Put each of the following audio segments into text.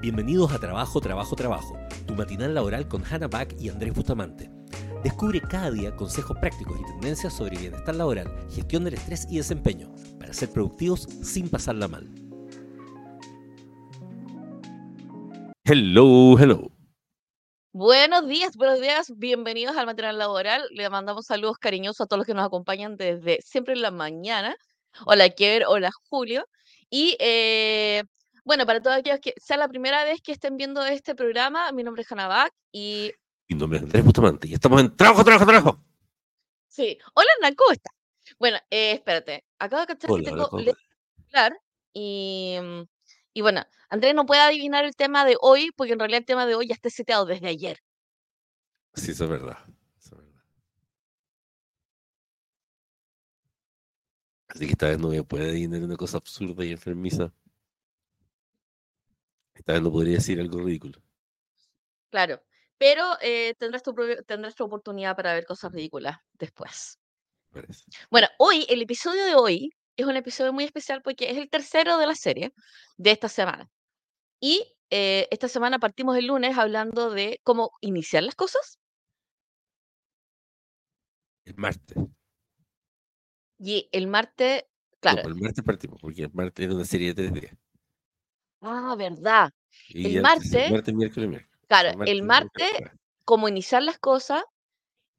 Bienvenidos a Trabajo, Trabajo, Trabajo, tu matinal laboral con Hannah Back y Andrés Bustamante. Descubre cada día consejos prácticos y tendencias sobre bienestar laboral, gestión del estrés y desempeño, para ser productivos sin pasarla mal. Hello, hello. Buenos días, buenos días, bienvenidos al material laboral. Le mandamos saludos cariñosos a todos los que nos acompañan desde siempre en la mañana. Hola, Kier, hola, Julio. Y eh, bueno, para todos aquellos que sea la primera vez que estén viendo este programa, mi nombre es Hanabak y. Mi nombre es Andrés Bustamante y estamos en trabajo, trabajo, trabajo. Sí. Hola, Hernán, ¿cómo estás? Bueno, eh, espérate. Acabo de cachar que tengo hablar y, y bueno, Andrés no puede adivinar el tema de hoy porque en realidad el tema de hoy ya está seteado desde ayer. Sí, eso es verdad. Eso es verdad. Así que esta vez no me puede adivinar una cosa absurda y enfermiza. Esta vez no podría decir algo ridículo. Claro, pero eh, tendrás, tu tendrás tu oportunidad para ver cosas ridículas después. Bueno, hoy, el episodio de hoy es un episodio muy especial porque es el tercero de la serie de esta semana. Y eh, esta semana partimos el lunes hablando de cómo iniciar las cosas. El martes. Y el martes, claro. el martes partimos, porque el martes era una serie de tres días. Ah, verdad. El martes, miércoles, Claro, el martes, cómo iniciar las cosas.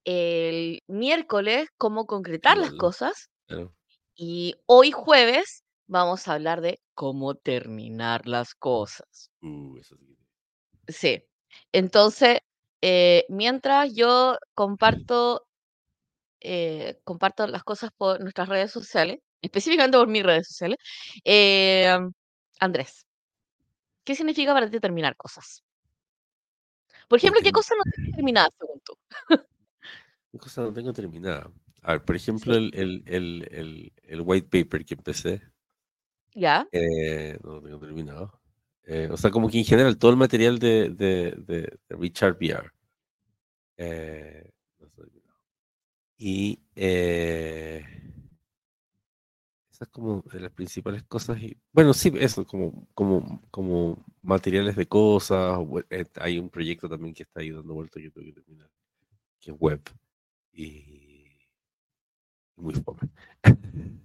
El miércoles, cómo concretar las cosas. Y hoy jueves vamos a hablar de cómo terminar las cosas. Uh, sí. Entonces, eh, mientras yo comparto, eh, comparto las cosas por nuestras redes sociales, específicamente por mis redes sociales, eh, Andrés, ¿Qué significa para ti terminar cosas? Por ejemplo, ¿qué cosa no tienes terminada según tú? ¿Qué cosa no tengo terminada? A ver, por ejemplo, el, el, el, el, white paper que empecé. ¿Ya? Eh, no lo tengo terminado. Eh, o sea, como que en general todo el material de, de, de, Richard VR. Eh, no y esas como de las principales cosas. Y, bueno, sí, eso, como, como, como materiales de cosas. Eh, hay un proyecto también que está ahí dando vuelta que tengo que terminar, que es web. Y muy fome.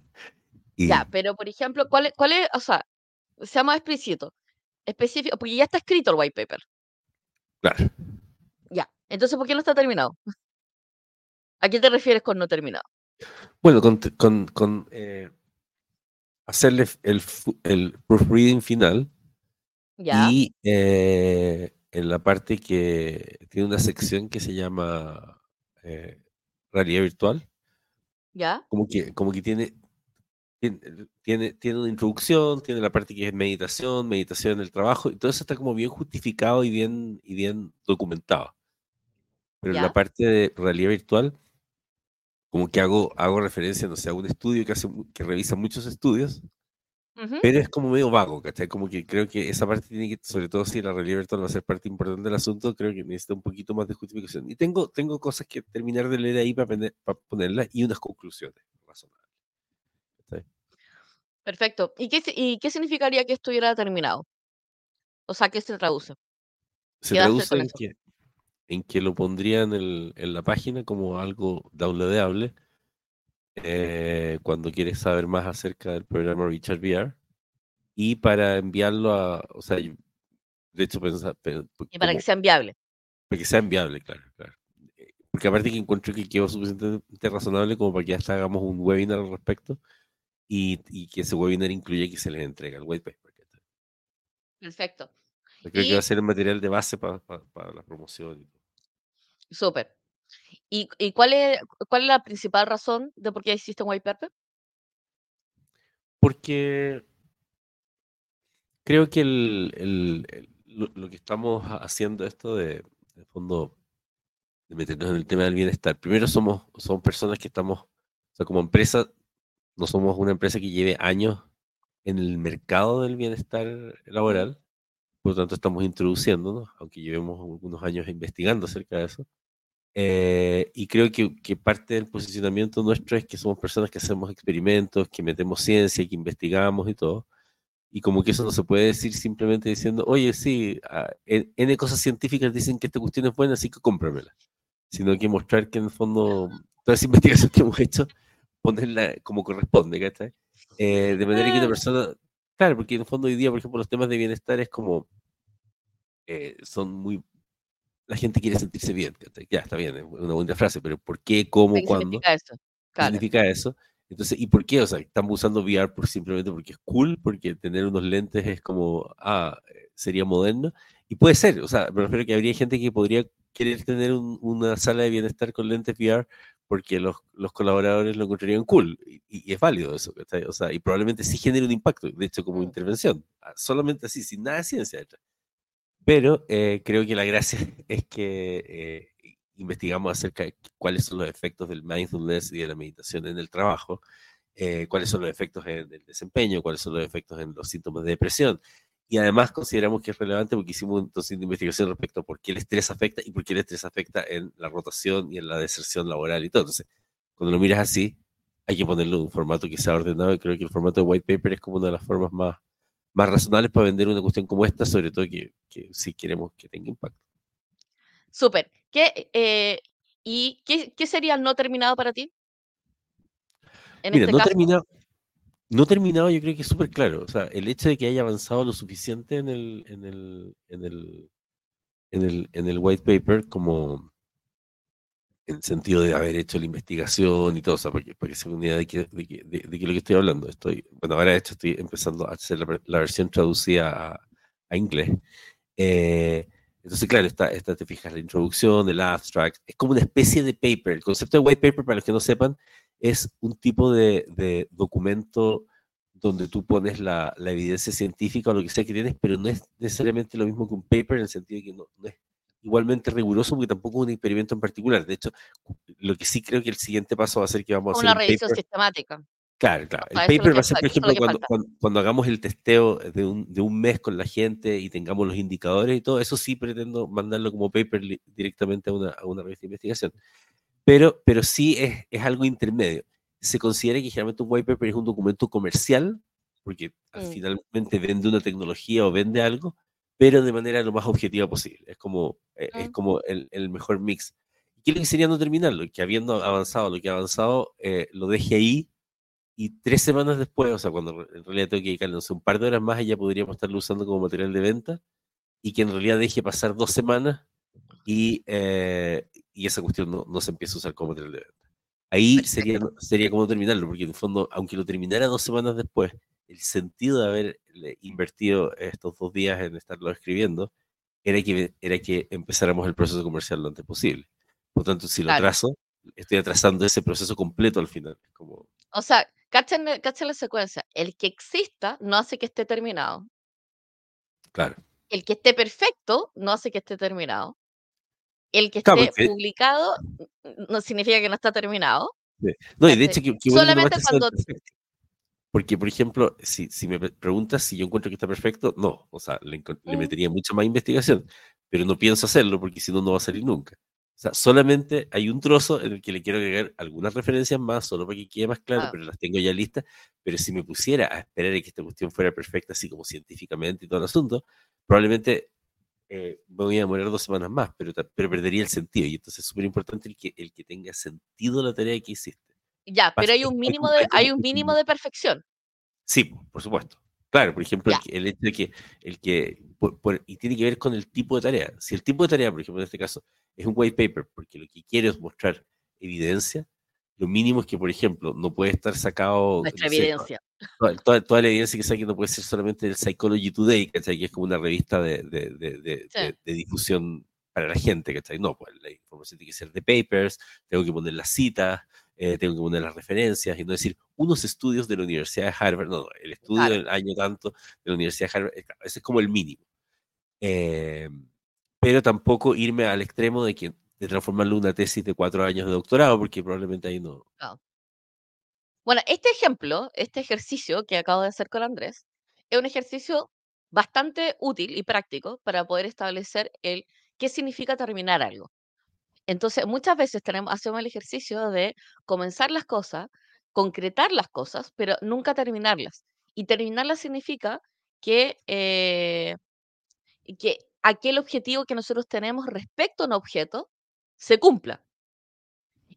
Ya, pero por ejemplo, ¿cuál es, cuál es, o sea, sea más explícito, específico, porque ya está escrito el white paper. Claro. Ya, entonces, ¿por qué no está terminado? ¿A qué te refieres con no terminado? Bueno, con, con, con eh, hacerle el, el proofreading final. Y eh, en la parte que tiene una sección que se llama eh, realidad virtual. ¿Ya? Como que, como que tiene, tiene, tiene una introducción, tiene la parte que es meditación, meditación en el trabajo, y todo eso está como bien justificado y bien, y bien documentado. Pero en la parte de realidad virtual como que hago, hago referencia, no sé, a un estudio que, hace, que revisa muchos estudios, pero es como medio vago, ¿cachai? Como que creo que esa parte tiene que, sobre todo si la realidad virtual va a ser parte importante del asunto, creo que necesita un poquito más de justificación. Y tengo, tengo cosas que terminar de leer ahí para, para ponerlas y unas conclusiones razonables. Perfecto. ¿Y qué, ¿Y qué significaría que estuviera terminado? O sea, ¿qué se traduce? Se traduce en que, en que lo pondría en, el, en la página como algo downloadable eh, cuando quieres saber más acerca del programa Richard VR y para enviarlo a, o sea, de hecho pensar... Y para que sea enviable. Para que sea enviable, claro, claro. Eh, porque aparte que encuentro que quedó suficientemente razonable como para que hasta hagamos un webinar al respecto y, y que ese webinar incluya que se les entrega el white paper. Perfecto. creo que va a ser el material de base para, para la promoción. Súper. ¿Y, cuál, es, cuál es la principal razón de por qué existe un white paper? Porque creo que el, lo, que estamos haciendo esto de, fondo, de meternos en el tema del bienestar, primero somos, somos personas que estamos, o sea, como empresa, no somos una empresa que lleve años en el mercado del bienestar laboral, por lo tanto estamos introduciéndonos, aunque llevemos algunos años investigando acerca de eso. Eh, y creo que, que, parte del posicionamiento nuestro es que somos personas que hacemos experimentos, que metemos ciencia, que investigamos y todo. y como que eso no se puede decir simplemente diciendo, oye, sí, ah, N, N cosas científicas dicen que esta cuestión es buena, así que cómpramela. Sino que mostrar que en el fondo toda esa investigación que hemos hecho, ponerla como corresponde, ¿cachai? Eh, de manera que una persona, claro, porque en el fondo hoy día, por ejemplo, los temas de bienestar es como, eh, son muy, la gente quiere sentirse bien. Ya, está bien, es una buena frase, pero ¿por qué, cómo, ¿Qué cuándo? significa eso? ¿Qué Claro. significa eso? Entonces, ¿y por qué? O sea, estamos usando VR por simplemente porque es cool, porque tener unos lentes es como, ah, sería moderno. Y puede ser, o sea, me refiero a que habría gente que podría querer tener un- una sala de bienestar con lentes VR porque los, los colaboradores lo encontrarían cool. Y, y es válido eso. O sea, y probablemente sí genere un impacto, de hecho, como Mm. intervención. ah, Solamente así, sin nada de ciencia detrás. Pero eh, creo que la gracia es que eh, investigamos acerca de cuáles son los efectos del mindfulness y de la meditación en el trabajo, eh, cuáles son los efectos en el desempeño, cuáles son los efectos en los síntomas de depresión. Y además consideramos que es relevante porque hicimos entonces una investigación respecto a por qué el estrés afecta y por qué el estrés afecta en la rotación y en la deserción laboral y todo. Entonces, cuando lo miras así, hay que ponerlo en un formato que sea ordenado y creo que el formato de white paper es como una de las formas más, más razonables para vender una cuestión como esta, sobre todo que, que si queremos que tenga impacto. Súper. ¿Qué, eh, ¿Y qué, qué sería el no terminado para ti? En Mira, este no caso. terminado, no terminado yo creo que es súper claro. O sea, el hecho de que haya avanzado lo suficiente en el, en el, en el, en el, en el white paper como en el sentido de haber hecho la investigación y todo, o sea, para que, se una idea de, que, de, que- de, de que lo que estoy hablando. Estoy, bueno, ahora de hecho estoy empezando a hacer la, la versión traducida a, a inglés. Eh, entonces, claro, está, esta, te fijas, la introducción, el abstract, es como una especie de paper. El concepto de white paper, para los que no sepan, es un tipo de, de documento donde tú pones la, la evidencia científica o lo que sea que tienes, pero no es necesariamente lo mismo que un paper en el sentido de que no, no es igualmente riguroso porque tampoco es un experimento en particular. De hecho, lo que sí creo que el siguiente paso va a ser que vamos a hacer Una un revisión paper. sistemática. Claro, claro. El paper va a ser, por ejemplo, cuando, cuando, cuando hagamos el testeo de un, de un mes con la gente y tengamos los indicadores y todo, eso sí pretendo mandarlo como paper directamente a una, a una revista de investigación. Pero, pero sí es, es algo intermedio. Se considera que generalmente un white paper es un documento comercial, porque Mm. finalmente vende una tecnología o vende algo, pero de manera lo más objetiva posible. Es como, eh, es como el, el mejor mix. ¿Y qué que sería no terminarlo? Que habiendo avanzado lo que ha avanzado, eh, lo deje ahí y tres semanas después, o sea, cuando en realidad tengo que dedicarle no sé, un par de horas más, ya podríamos estarlo usando como material de venta y que en realidad deje pasar dos semanas y, eh, y esa cuestión no, no se empieza a usar como material de venta. Ahí sería, sería como terminarlo, porque en el fondo, aunque lo terminara dos semanas después, el sentido de haber le- invertido estos dos días en estarlo escribiendo era que, era que empezáramos el proceso comercial lo antes posible. Por tanto, si lo Claro. atraso, estoy atrasando ese proceso completo al final. Como, O sea, cachen, cachen la secuencia. El que exista no hace que esté terminado. claro. El que esté perfecto no hace que esté terminado. El que Claro, esté porque- publicado no significa que no está terminado. No, y de hecho, que, que Solamente cuando-. Porque, por ejemplo, si, si me pre- preguntas si yo encuentro que está perfecto, no. O sea, le, le Mm. metería mucha más investigación, pero no pienso hacerlo porque si no, no va a salir nunca. O sea, solamente hay un trozo en el que le quiero agregar algunas referencias más, solo para que quede más claro, Ah. pero las tengo ya listas. Pero si me pusiera a esperar a que esta cuestión fuera perfecta, así como científicamente y todo el asunto, probablemente eh, me voy a demorar dos semanas más, pero, pero perdería el sentido. Y entonces es súper importante el que, el que tenga sentido la tarea que hiciste. Ya, pero hay un mínimo de, hay un mínimo de perfección. Sí, po, por supuesto. Claro, por ejemplo, el, el hecho de que, el que por- por- y tiene que ver con el tipo de tarea. Si el tipo de tarea, por ejemplo, en este caso, es un white paper, porque lo que quiere es mostrar evidencia, lo mínimo es que, por ejemplo, no puede estar sacado. Nuestra no sé, evidencia. Toda, toda- toda la evidencia que saque no puede ser solamente del Psychology Today, ¿cachai? Que es como una revista de, de- de- Sí. de difusión para la gente, ¿cachai? No, pues la información tiene que ser de papers, tengo que poner las citas, eh, tengo que poner las referencias y no decir unos estudios de la Universidad de Harvard, no, no, el estudio Claro. del año tanto de la Universidad de Harvard, claro, ese es como el mínimo. Eh, pero tampoco irme al extremo de que de transformarlo en una tesis de cuatro años de doctorado, porque probablemente ahí no. Bueno, este ejemplo, este ejercicio que acabo de hacer con Andrés, es un ejercicio bastante útil y práctico para poder establecer el qué significa terminar algo. Entonces, muchas veces tenemos, hacemos el ejercicio de comenzar las cosas, concretar las cosas, pero nunca terminarlas. Y terminarlas significa que, eh, que aquel objetivo que nosotros tenemos respecto a un objeto se cumpla.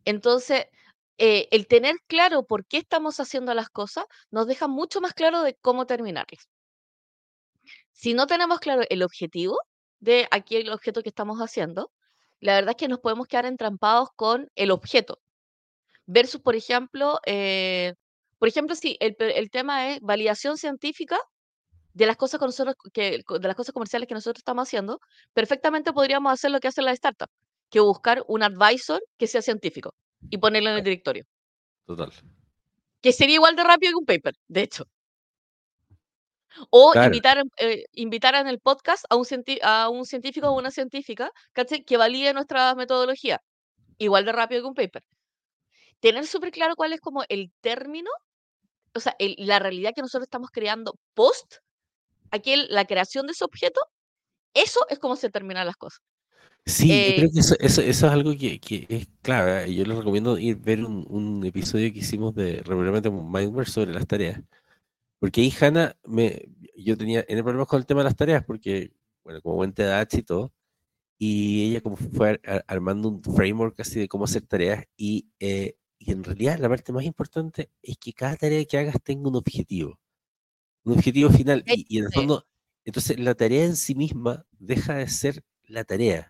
Entonces, eh, el tener claro por qué estamos haciendo las cosas nos deja mucho más claro de cómo terminarlas. Si no tenemos claro el objetivo de aquel objeto que estamos haciendo, la verdad es que nos podemos quedar entrampados con el objeto. Versus, por ejemplo, eh, por ejemplo, si el, el tema es validación científica de las cosas con nosotros que, de las cosas comerciales que nosotros estamos haciendo, perfectamente podríamos hacer lo que hacen las startups, que buscar un advisor que sea científico y ponerlo en el directorio. Total. Que sería igual de rápido que un paper, de hecho. O invitar, eh, invitar en el podcast a un, a un científico o una científica que valide nuestra metodología. Igual de rápido que un paper. Tener súper claro cuál es como el término, o sea, la realidad que nosotros estamos creando post aquel, la creación de ese objeto, eso es como se terminan las cosas. Sí, yo creo eh que eso, eso, es algo que, que, es clave. Yo les recomiendo ir ver un, un episodio que hicimos de regularmente Mindware sobre las tareas. Porque ahí Hanna, me, yo tenía en problemas con el tema de las tareas, porque, bueno, como buen TDAH y todo, y ella como fue armando un framework así de cómo hacer tareas, y, eh, y en realidad la parte más importante es que cada tarea que hagas tenga un objetivo, un objetivo final, y, y en el fondo, entonces la tarea en sí misma deja de ser la tarea.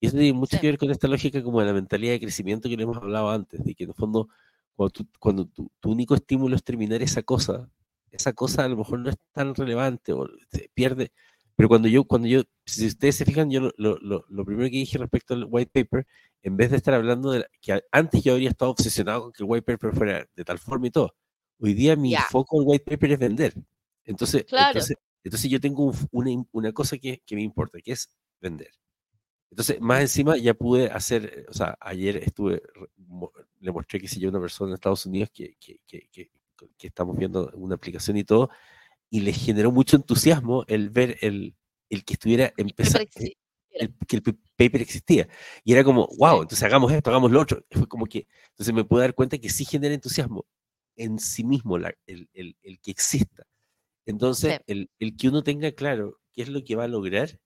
Y eso tiene mucho que ver con esta lógica como de la mentalidad de crecimiento que le hemos hablado antes, de que en el fondo, cuando, cuando tu, tu, único estímulo es terminar esa cosa, esa cosa a lo mejor no es tan relevante o se pierde. Pero cuando yo, cuando yo, si ustedes se fijan, yo lo, lo, lo primero que dije respecto al white paper, en vez de estar hablando de que antes yo habría estado obsesionado con que el white paper fuera de tal forma y todo, hoy día mi foco en white paper es vender. Entonces, entonces, entonces, yo tengo una, una cosa que, que me importa, que es vender. Entonces, más encima ya pude hacer, o sea, ayer estuve, le mostré que si yo una persona en Estados Unidos que, que, que, que estamos viendo una aplicación y todo, y les generó mucho entusiasmo el ver el, el que estuviera empezando, que el paper existía. Y era como, wow, entonces hagamos esto, hagamos lo otro. Fue como que, entonces me pude dar cuenta que sí genera entusiasmo en sí mismo la, el, el, el, que exista. Entonces, el, el que uno tenga claro qué es lo que va a lograr,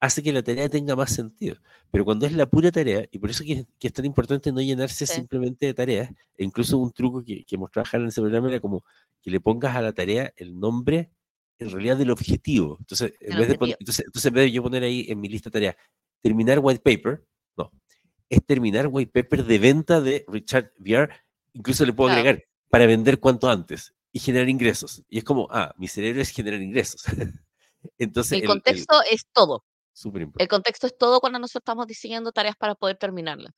hace que la tarea tenga más sentido. Pero cuando es la pura tarea, y por eso que, que es tan importante no llenarse simplemente de tareas, e incluso un truco que, que mostraba en ese programa era como que le pongas a la tarea el nombre en realidad del objetivo. Entonces, en, vez de, entonces, entonces, en vez de yo poner ahí en mi lista de tareas, terminar white paper, no, es terminar white paper de venta de Richard VR, incluso le puedo agregar, para vender cuanto antes y generar ingresos. Y es como, ah, mi cerebro es generar ingresos. Entonces, el, contexto es todo. El contexto es todo cuando nosotros estamos diseñando tareas para poder terminarlas.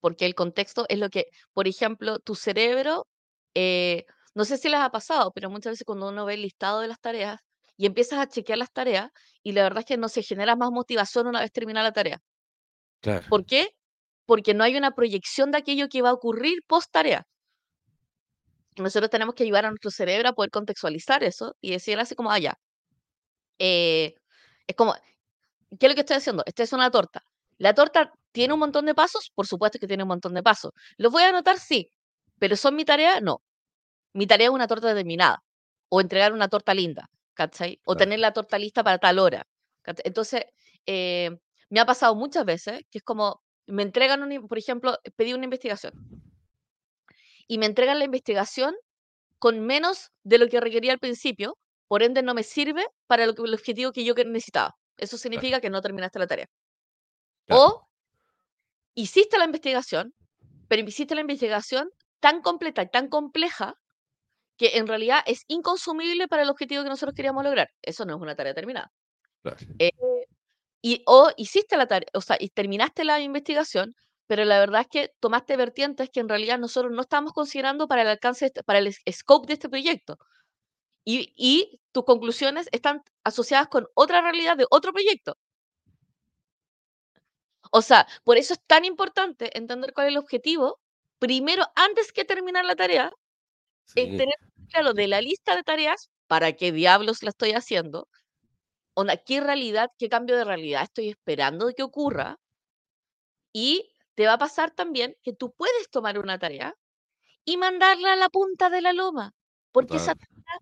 Porque el contexto es lo que, por ejemplo, tu cerebro, eh, no sé si les ha pasado, pero muchas veces cuando uno ve el listado de las tareas y empiezas a chequear las tareas, y la verdad es que no se genera más motivación una vez terminada la tarea. Claro. ¿Por qué? Porque no hay una proyección de aquello que va a ocurrir post tarea. Nosotros tenemos que ayudar a nuestro cerebro a poder contextualizar eso y decir así como, allá. Ah, eh, es como, ¿qué es lo que estoy haciendo? Esta es una torta. ¿La torta tiene un montón de pasos? Por supuesto que tiene un montón de pasos. ¿Los voy a anotar? Sí. ¿Pero son mi tarea? No. Mi tarea es una torta determinada. O entregar una torta linda. ¿Cachai? O tener la torta lista para tal hora. Entonces, eh, me ha pasado muchas veces que es como, me entregan, un, por ejemplo, pedí una investigación. Y me entregan la investigación con menos de lo que requería al principio, por ende no me sirve para el objetivo que yo necesitaba. Eso significa que no terminaste la tarea. O hiciste la investigación, pero hiciste la investigación tan completa y tan compleja que en realidad es inconsumible para el objetivo que nosotros queríamos lograr. Eso no es una tarea terminada. Eh, y, o hiciste la tarea, o sea, y terminaste la investigación, pero la verdad es que tomaste vertientes que en realidad nosotros no estamos considerando para el alcance, este, para el scope de este proyecto. Y, y tus conclusiones están asociadas con otra realidad de otro proyecto. O sea, por eso es tan importante entender cuál es el objetivo, primero, antes que terminar la tarea, es tener claro de la lista de tareas, para qué diablos la estoy haciendo, onda, qué realidad, qué cambio de realidad estoy esperando de que ocurra, y te va a pasar también que tú puedes tomar una tarea y mandarla a la punta de la loma, porque esa tarea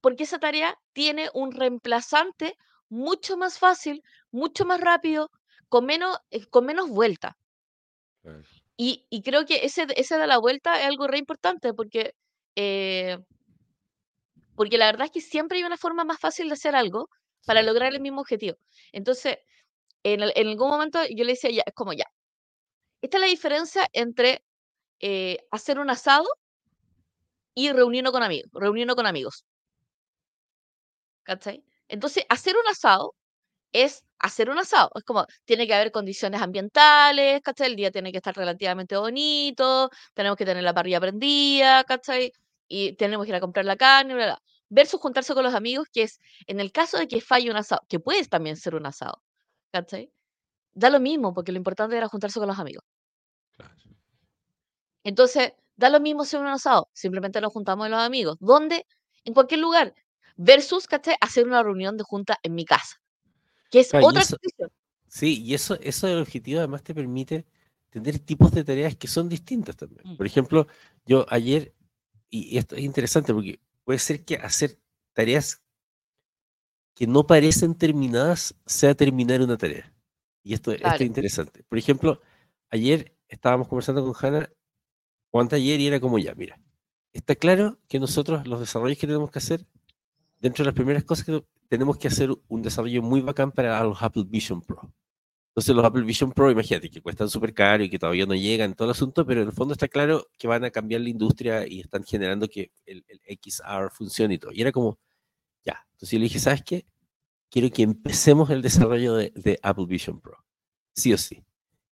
porque esa tarea tiene un reemplazante mucho más fácil, mucho más rápido, con menos, eh, con menos vuelta. Claro. Y, y creo que ese, ese de la vuelta es algo re importante porque, eh, porque la verdad es que siempre hay una forma más fácil de hacer algo para lograr el mismo objetivo. Entonces, en, el- en algún momento yo le decía, ya, es como ya. Esta es la diferencia entre eh, hacer un asado y reunirnos con amigos, reunirnos con amigos. ¿Cachai? Entonces, hacer un asado es hacer un asado. Es como, tiene que haber condiciones ambientales, ¿cachai? El día tiene que estar relativamente bonito, tenemos que tener la parrilla prendida, ¿cachai? Y tenemos que ir a comprar la carne, bla, bla. Versus juntarse con los amigos, que es, en el caso de que falle un asado, que puede también ser un asado, ¿cachai? Da lo mismo, porque lo importante era juntarse con los amigos. Entonces, da lo mismo ser un asado, simplemente nos juntamos los amigos. ¿Dónde? En cualquier lugar. Versus, ¿cachai? Hacer una reunión de junta en mi casa, que es Claro, otra eso, sí, y eso, eso del objetivo además te permite tener tipos de tareas que son distintas también. Mm. Por ejemplo, yo ayer, y esto es interesante porque puede ser que hacer tareas que no parecen terminadas sea terminar una tarea. Y esto, esto Claro. es interesante. Por ejemplo, ayer estábamos conversando con Hanna, o antes ayer, y era como ya, mira, está claro que nosotros los desarrollos que tenemos que hacer, dentro de las primeras cosas que tenemos que hacer un desarrollo muy bacán para los Apple Vision Pro. Entonces los Apple Vision Pro, imagínate, que cuestan súper caro y que todavía no llegan todo el asunto, pero en el fondo está claro que van a cambiar la industria y están generando que el, el XR funcione y todo. Y era como, ya. Entonces yo le dije, ¿sabes qué? Quiero que empecemos el desarrollo de, de Apple Vision Pro. Sí o sí.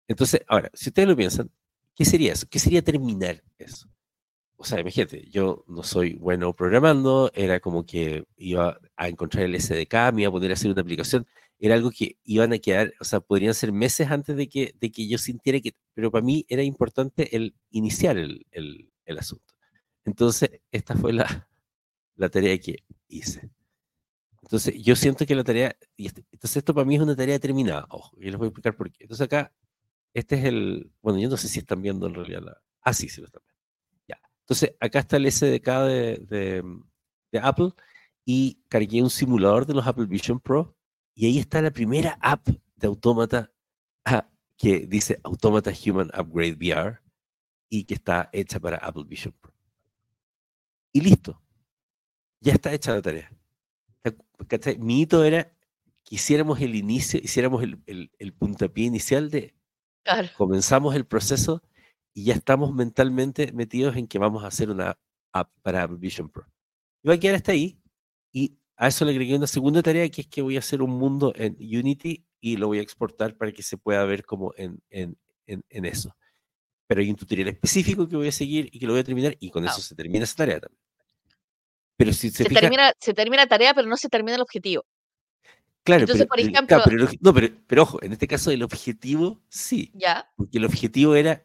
Entonces, ahora, si ustedes lo piensan, ¿qué sería eso? ¿Qué sería terminar eso? O sea, imagínate, yo no soy bueno programando, era como que iba a encontrar el SDK, me iba a poner a hacer una aplicación, era algo que iban a quedar, o sea, podrían ser meses antes de que, de que yo sintiera que, pero para mí era importante el iniciar el, el, el asunto. Entonces, esta fue la, la tarea que hice. Entonces, yo siento que la tarea, y este- entonces esto para mí es una tarea terminada, ojo, y les voy a explicar por qué. Entonces acá, este es el, bueno, yo no sé si están viendo en realidad la, ah, sí, sí lo están viendo. Entonces acá está el SDK de, de, de Apple y cargué un simulador de los Apple Vision Pro y ahí está la primera app de Autómata ah, que dice Autómata Human Upgrade VR y que está hecha para Apple Vision Pro. Y listo, ya está hecha la tarea. ¿Cachai? Mi hito era que hiciéramos el inicio, hiciéramos el, el, el puntapié inicial de Claro. comenzamos el proceso y ya estamos mentalmente metidos en que vamos a hacer una app para Apple Vision Pro. Y va a quedar hasta ahí y a eso le agregué una segunda tarea que es que voy a hacer un mundo en Unity y lo voy a exportar para que se pueda ver como en, en, en, en eso. Pero hay un tutorial específico que voy a seguir y que lo voy a terminar y con Claro. eso se termina esa tarea también. Pero si se, Se fija, termina, se termina la tarea, pero no se termina el objetivo. claro, Entonces, pero, por ejemplo, claro, pero no, pero, pero ojo, en este caso el objetivo sí, ya, porque el objetivo era,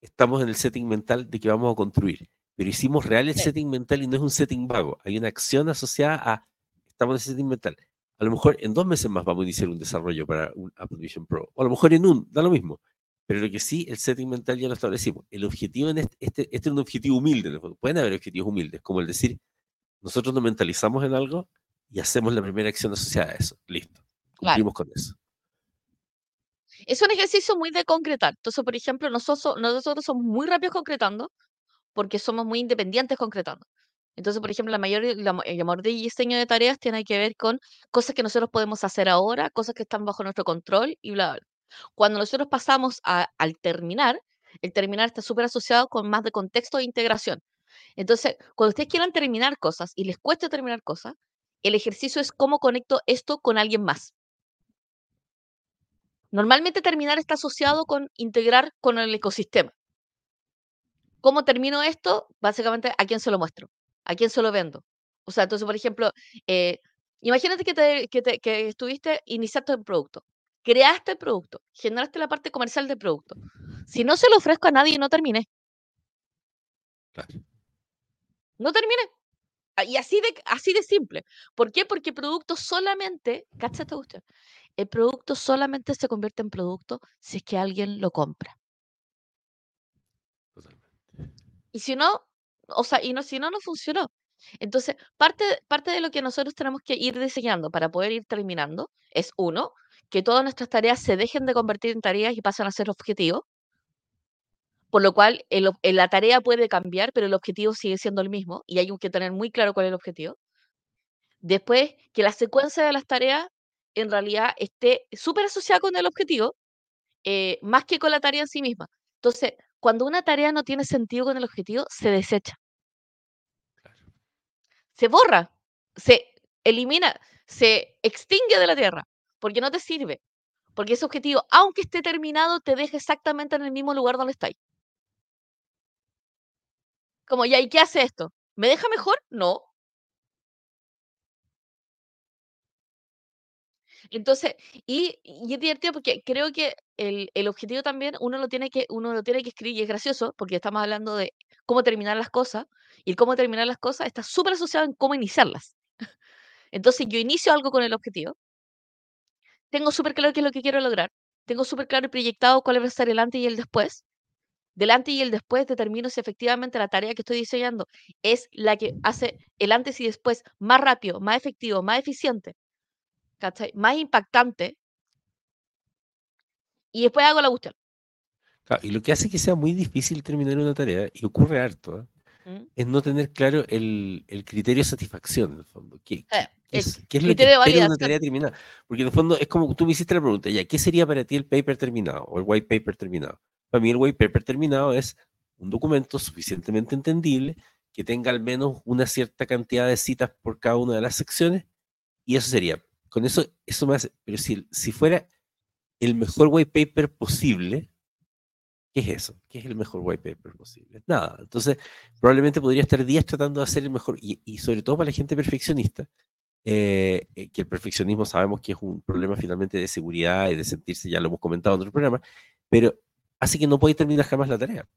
estamos en el setting mental de que vamos a construir, pero hicimos real el Sí. setting mental y no es un setting vago, hay una acción asociada a, estamos en el setting mental. A lo mejor en dos meses más vamos a iniciar un desarrollo para un Apple Vision Pro, o a lo mejor en un, da lo mismo. Pero lo que sí, el setting mental ya lo establecimos. El objetivo en este, este, este es un objetivo humilde. Pueden haber objetivos humildes, como el decir, nosotros nos mentalizamos en algo y hacemos la primera acción asociada a eso. Listo. Claro. Cumplimos con eso. Es un ejercicio muy de concretar. Entonces, por ejemplo, nosotros, nosotros somos muy rápidos concretando porque somos muy independientes concretando. Entonces, por ejemplo, la mayor, la, el mayor diseño de tareas tiene que ver con cosas que nosotros podemos hacer ahora, cosas que están bajo nuestro control y bla, bla. Cuando nosotros pasamos a- al terminar, el terminar está súper asociado con más de contexto e integración. Entonces, cuando ustedes quieran terminar cosas y les cueste terminar cosas, el ejercicio es cómo conecto esto con alguien más. Normalmente terminar está asociado con integrar con el ecosistema. ¿Cómo termino esto? Básicamente, ¿a quién se lo muestro? ¿A quién se lo vendo? O sea, entonces, por ejemplo, eh, imagínate que, te, que, te- que estuviste iniciando el producto, creaste el producto, generaste la parte comercial del producto. Si no se lo ofrezco a nadie, no terminé. Claro. No terminé. Ah, Y así de, así de simple. ¿Por qué? Porque producto solamente, cacha esta cuestión, el producto solamente se convierte en producto si es que alguien lo compra. Totalmente. Y si no, o sea, y no, si no, no funcionó. Entonces, parte, parte de lo que nosotros tenemos que ir diseñando para poder ir terminando es, uno, que todas nuestras tareas se dejen de convertir en tareas y pasen a ser objetivos, por lo cual el ob- eh, la tarea puede cambiar, pero el objetivo sigue siendo el mismo y hay que tener muy claro cuál es el objetivo. Después, que la secuencia de las tareas en realidad esté súper asociada con el objetivo, eh, más que con la tarea en sí misma. Entonces, cuando una tarea no tiene sentido con el objetivo, se desecha, se borra, se elimina, se extingue de la tierra, porque no te sirve. Porque ese objetivo, aunque esté terminado, te deja exactamente en el mismo lugar donde estáis. Como, ya, ¿y qué hace esto? ¿Me deja mejor? No. Entonces, y, y es divertido porque creo que el, el objetivo también uno lo tiene que, uno lo tiene que escribir y es gracioso porque estamos hablando de cómo terminar las cosas y cómo terminar las cosas está súper asociado en cómo iniciarlas. Entonces, yo inicio algo con el objetivo, tengo súper claro qué es lo que quiero lograr, tengo súper claro y proyectado cuál va a ser el antes y el después. Del antes y el después determino si efectivamente la tarea que estoy diseñando es la que hace el antes y después más rápido, más efectivo, más eficiente, ¿cachai? Más impactante. Y después hago la cuestión. Claro, y lo que hace que sea muy difícil terminar una tarea, y ocurre harto, ¿eh? ¿Mm? es no tener claro el, el criterio de satisfacción, en el fondo. ¿Qué, Eh, es, qué es lo que espera una tarea terminada? Porque en el fondo es como tú me hiciste la pregunta, ya, ¿qué sería para ti el paper terminado o el white paper terminado? Para mí el white paper terminado es un documento suficientemente entendible que tenga al menos una cierta cantidad de citas por cada una de las secciones y eso sería. Con eso, eso me hace, pero si, si fuera el mejor white paper posible, ¿qué es eso? ¿Qué es el mejor white paper posible? Nada. Entonces, probablemente podría estar días tratando de hacer el mejor, y, y sobre todo para la gente perfeccionista, eh, eh, que el perfeccionismo sabemos que es un problema finalmente de seguridad y de sentirse, ya lo hemos comentado en otro programa, pero hace que no puedas terminar jamás la tarea.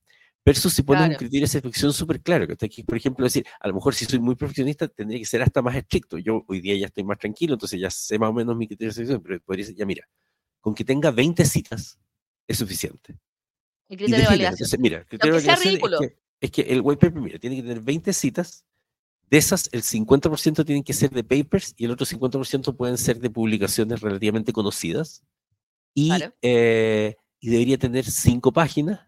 Versus si pones un Claro. criterio de súper claro, que, que, por ejemplo, decir, a lo mejor si soy muy perfeccionista, tendría que ser hasta más estricto. Yo hoy día ya estoy más tranquilo, entonces ya sé más o menos mi criterio de selección, pero podría ser, ya mira, con que tenga 20 citas es suficiente. El criterio de validación. entonces, mira, el criterio de validación ridículo. es que, es que el white paper, mira, tiene que tener 20 citas, de esas el 50% tienen que ser de papers y el otro 50% pueden ser de publicaciones relativamente conocidas. Y, Claro. eh, y debería tener cinco páginas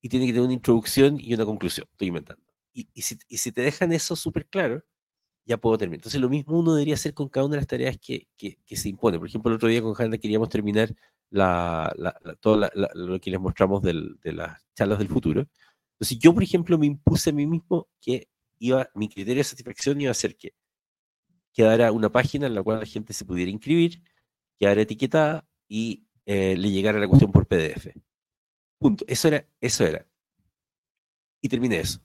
y tiene que tener una introducción y una conclusión. Estoy inventando. Y, si, y te dejan eso súper claro, ya puedo terminar. Entonces, lo mismo uno debería hacer con cada una de las tareas que, se impone. Por ejemplo, el otro día con Hanna queríamos terminar la, todo lo que les mostramos de las charlas del futuro. Entonces, yo, por ejemplo, me impuse a mí mismo que iba, mi criterio de satisfacción iba a ser que quedara una página en la cual la gente se pudiera inscribir, quedara etiquetada y eh, le llegara la cuestión por PDF. Punto. Eso era, eso era. Y terminé eso.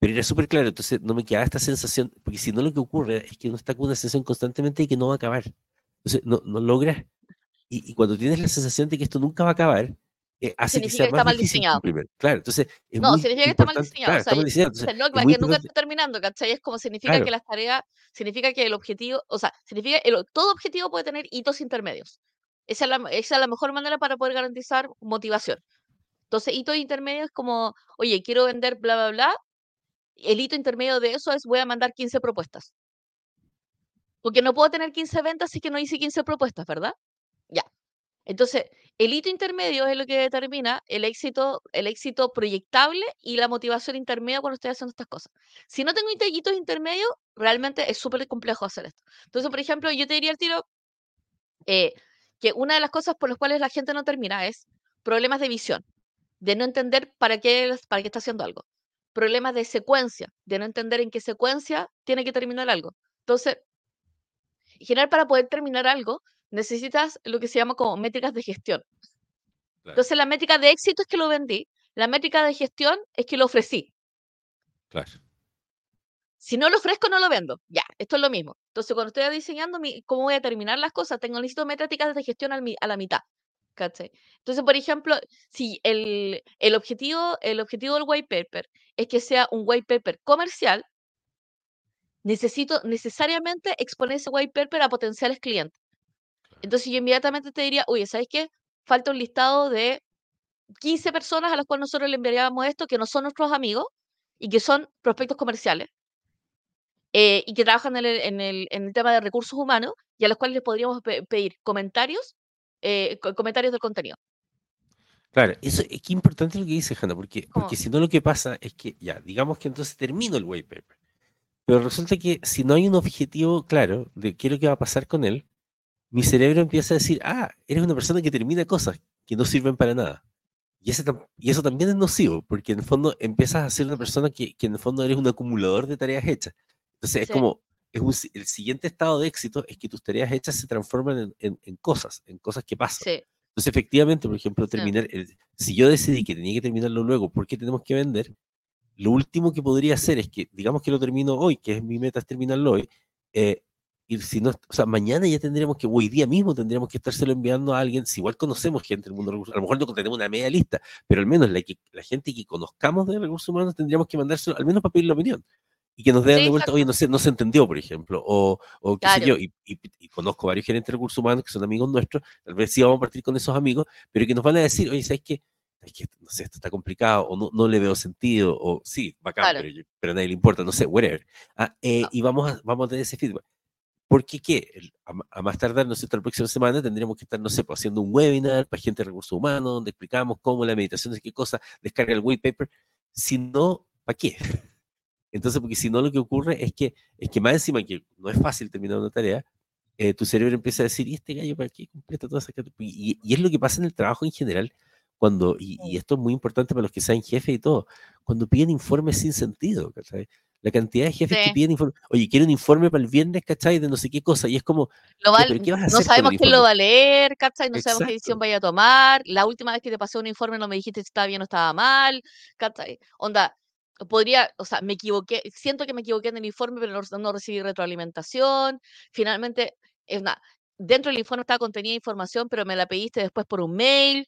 Pero era súper claro, entonces no me quedaba esta sensación, porque si no lo que ocurre es que uno está con una sensación constantemente de que no va a acabar. Entonces no, no logras, y, y cuando tienes la sensación de que esto nunca va a acabar, eh, hace que Significa que más está mal diseñado. Claro, entonces es No, muy significa que está mal diseñado. claro, o sea, está mal diseñado, o entonces sea, no, es que nunca esté terminando, ¿cachai? Es como significa Claro. que las tareas, significa que el objetivo, o sea, significa el, todo objetivo puede tener hitos intermedios. Esa es, la, esa es la mejor manera para poder garantizar motivación. Entonces, hitos intermedios es como, oye, quiero vender bla, bla, bla. El hito intermedio de eso es voy a mandar 15 propuestas. Porque no puedo tener 15 ventas si que no hice 15 propuestas, ¿verdad? Ya. Entonces, el hito intermedio es lo que determina el éxito, el éxito proyectable y la motivación intermedia cuando estoy haciendo estas cosas. Si no tengo hito- hitos intermedios, realmente es súper complejo hacer esto. Entonces, por ejemplo, yo te diría al tiro eh, que una de las cosas por las cuales la gente no termina es problemas de visión, de no entender para qué, para qué está haciendo algo. Problemas de secuencia, de no entender en qué secuencia tiene que terminar algo. Entonces, en general, para poder terminar algo, necesitas lo que se llama como métricas de gestión. Claro. Entonces, la métrica de éxito es que lo vendí, la métrica de gestión es que lo ofrecí. Claro. Si no lo ofrezco, no lo vendo. Ya, esto es lo mismo. Entonces, cuando estoy diseñando mi, cómo voy a terminar las cosas, tengo necesito métricas de gestión a la mitad. ¿Cachai? Entonces, por ejemplo, si el, el, objetivo, el objetivo del white paper es que sea un white paper comercial, necesito necesariamente exponer ese white paper a potenciales clientes. Entonces, yo inmediatamente te diría, oye, ¿sabes qué? Falta un listado de 15 personas a las cuales nosotros le enviaríamos esto, que no son nuestros amigos y que son prospectos comerciales. eh, y que trabajan en el, en, el, en el tema de recursos humanos y a los cuales les podríamos pedir comentarios, eh, comentarios del contenido. Claro, eso es que importante lo que dice Hanna, porque, porque si no lo que pasa es que, ya, digamos que entonces termino el white paper, pero resulta que si no hay un objetivo claro de qué es lo que va a pasar con él, mi cerebro empieza a decir, ah, eres una persona que termina cosas que no sirven para nada. Y, ese, y eso también es nocivo, porque en el fondo empiezas a ser una persona que, que en el fondo eres un acumulador de tareas hechas. Entonces es como, es el siguiente estado de éxito es que tus tareas hechas se transforman en, en, cosas, en cosas que pasan. Entonces efectivamente, por ejemplo, terminar, si yo decidí que tenía que terminarlo luego porque tenemos que vender, lo último que podría hacer es que, digamos que lo termino hoy, que es mi meta es terminarlo hoy, eh, y si no, o sea, mañana ya tendríamos que, hoy día mismo tendríamos que estárselo enviando a alguien, si igual conocemos gente del mundo de recursos, a lo mejor no tenemos una media lista, pero al menos la, la gente que conozcamos de recursos humanos tendríamos que mandárselo, al menos para pedir la opinión y que nos den de vuelta, oye, no se, no se entendió, por ejemplo, o, o qué sé yo, y, y, conozco varios gerentes de recursos humanos que son amigos nuestros, tal vez sí vamos a partir con esos amigos, pero que nos van a decir, oye, ¿sabes qué? Es que, no sé, esto está complicado, o no, no le veo sentido, o sí, bacán, pero, pero, a nadie le importa, no sé, whatever. Ah, eh, y vamos a, vamos a tener ese feedback. Porque qué? A, más tardar, no sé, la próxima semana tendríamos que estar, no sé, pues, haciendo un webinar para gente de recursos humanos, donde explicamos cómo la meditación es qué cosa, descarga el white paper. Si no, ¿para qué? Entonces, porque si no lo que ocurre es que, es que más encima que no es fácil terminar una tarea, eh, tu cerebro empieza a decir, ¿y este gallo para qué completa toda esa y, y, es lo que pasa en el trabajo en general, cuando, y, esto es muy importante para los que sean jefes y todo, cuando piden informes sin sentido, ¿cachai? La cantidad de jefes que piden informes, oye, quiero un informe para el viernes, ¿cachai? De no sé qué cosa, y es como, lo ¿qué vas a hacer no sabemos quién lo va a leer, ¿cachai? No sabemos qué edición vaya a tomar, la última vez que te pasé un informe no me dijiste si estaba bien o estaba mal, ¿cachai? Onda, podría, o sea, me equivoqué, siento que me equivoqué en el informe, pero no, recibí retroalimentación. Finalmente, es una, dentro del informe estaba contenida información, pero me la pediste después por un mail.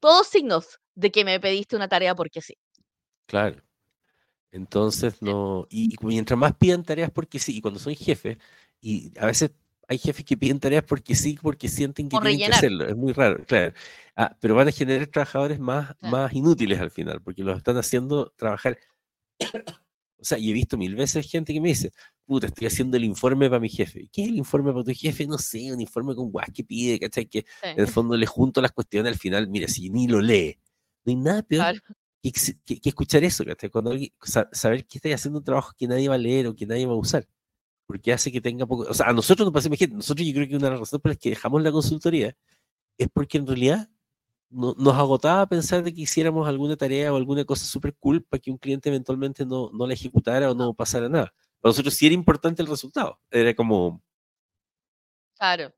Todos signos de que me pediste una tarea porque sí. Claro. Entonces, no, y, y mientras más pidan tareas porque sí, y cuando son jefes, y a veces hay jefes que piden tareas porque sí, porque sienten que tienen que hacerlo. Es muy raro, claro. Ah, pero van a generar trabajadores más, más inútiles al final, porque los están haciendo trabajar. o sea, y he visto mil veces gente que me dice, puta, estoy haciendo el informe para mi jefe. ¿Qué es el informe para tu jefe? No sé, un informe con guas que pide, ¿cachai? Que en el fondo le junto las cuestiones al final, mira, si ni lo lee, no hay nada peor que, que, escuchar eso, ¿cachai? Cuando alguien, saber que estoy haciendo un trabajo que nadie va a leer o que nadie va a usar porque hace que tenga poco, o sea, a nosotros nos pasa, imagínate, nosotros yo creo que una de las razones por las que dejamos la consultoría es porque en realidad no, nos agotaba pensar de que hiciéramos alguna tarea o alguna cosa súper cool para que un cliente eventualmente no, no la ejecutara o no pasara nada. Para nosotros sí era importante el resultado, era como... Claro.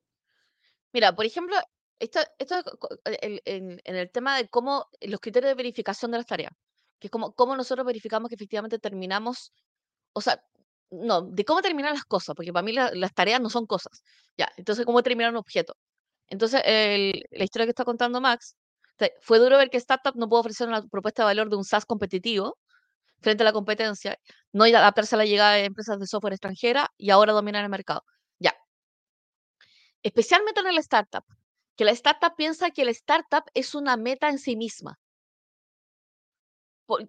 Mira, por ejemplo, esto, esto en, en, el tema de cómo los criterios de verificación de las tareas, que es como cómo nosotros verificamos que efectivamente terminamos, o sea, no, de cómo terminar las cosas, porque para mí las tareas no son cosas. Ya, entonces, ¿cómo terminar un objeto? Entonces, la historia que está contando Max, fue duro ver que Startup no pudo ofrecer una propuesta de valor de un SaaS competitivo frente a la competencia, no adaptarse a la llegada de empresas de software extranjera y ahora dominar el mercado. Ya. Especialmente en el startup, que la startup piensa que el startup es una meta en sí misma.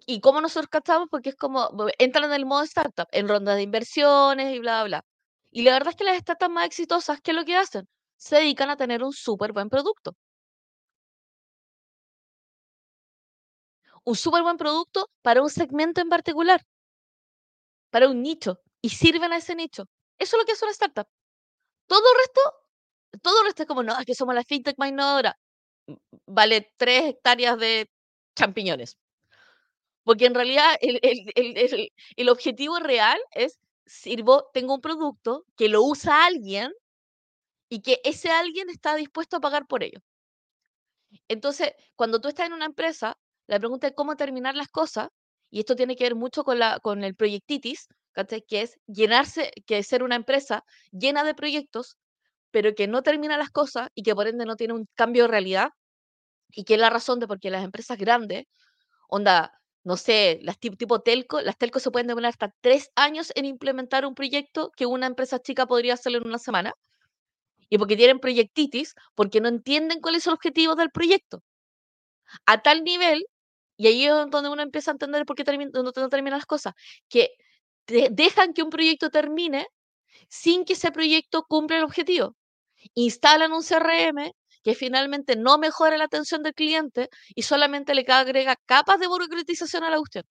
¿Y cómo nosotros captamos? Porque es como, entran en el modo startup, en rondas de inversiones y bla, bla. Y la verdad es que las startups más exitosas, ¿qué es lo que hacen? Se dedican a tener un súper buen producto. Un súper buen producto para un segmento en particular, para un nicho, y sirven a ese nicho. Eso es lo que hace una startup. Todo el resto, todo el resto es como, no, es que somos la fintech más innovadora. Vale tres hectáreas de champiñones. Porque en realidad el, objetivo real es, sirvo, tengo un producto que lo usa alguien y que ese alguien está dispuesto a pagar por ello. Entonces, cuando tú estás en una empresa, la pregunta es cómo terminar las cosas, y esto tiene que ver mucho con, la, con el proyectitis, que es llenarse, que es ser una empresa llena de proyectos, pero que no termina las cosas y que por ende no tiene un cambio de realidad, y que es la razón de por qué las empresas grandes, onda, no sé, las tipo, telco, las telcos se pueden demorar hasta tres años en implementar un proyecto que una empresa chica podría hacerlo en una semana. Y porque tienen proyectitis, porque no entienden cuál es el objetivo del proyecto. A tal nivel, y ahí es donde uno empieza a entender por qué no terminan las cosas, que dejan que un proyecto termine sin que ese proyecto cumpla el objetivo. Instalan un CRM que finalmente no mejora la atención del cliente y solamente le agrega capas de burocratización a la cuestión.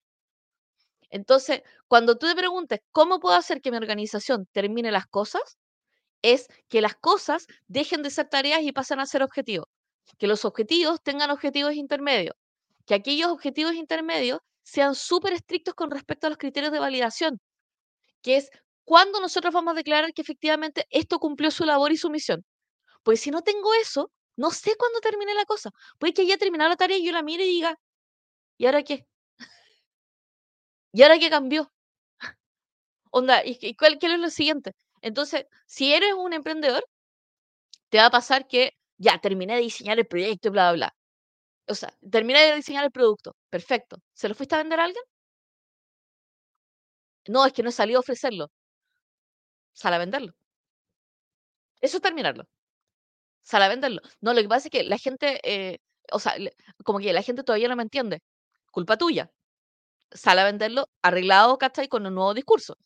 Entonces, cuando tú te preguntes cómo puedo hacer que mi organización termine las cosas, es que las cosas dejen de ser tareas y pasen a ser objetivos. Que los objetivos tengan objetivos intermedios. Que aquellos objetivos intermedios sean súper estrictos con respecto a los criterios de validación. Que es cuando nosotros vamos a declarar que efectivamente esto cumplió su labor y su misión. Pues si no tengo eso, no sé cuándo termine la cosa. Puede que haya terminado la tarea y yo la mire y diga, ¿y ahora qué? ¿Y ahora qué cambió? Onda, ¿y, cuál, qué es lo siguiente? Entonces, si eres un emprendedor, te va a pasar que ya terminé de diseñar el proyecto y bla, bla, bla. O sea, terminé de diseñar el producto. Perfecto. ¿Se lo fuiste a vender a alguien? No, es que no salió a ofrecerlo. Sale a venderlo. Eso es terminarlo. Sale a venderlo. No, lo que pasa es que la gente, eh, o sea, como que la gente todavía no me entiende. Culpa tuya. Sale a venderlo arreglado, ¿cachai? Con un nuevo discurso.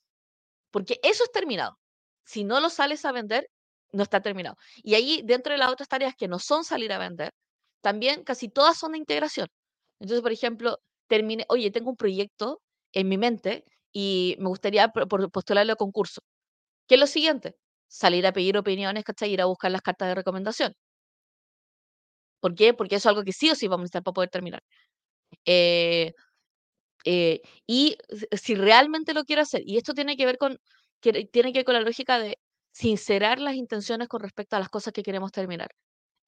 Porque eso es terminado. Si no lo sales a vender, no está terminado. Y ahí, dentro de las otras tareas que no son salir a vender, también casi todas son de integración. Entonces, por ejemplo, termine, oye, tengo un proyecto en mi mente y me gustaría postularlo a concurso. ¿Qué es lo siguiente? Salir a pedir opiniones, ¿cachai? Ir a buscar las cartas de recomendación. ¿Por qué? Porque eso es algo que sí o sí vamos a necesitar para poder terminar. Eh, eh, y si realmente lo quiero hacer, y esto tiene que ver con, tiene que ver con la lógica de sincerar las intenciones con respecto a las cosas que queremos terminar.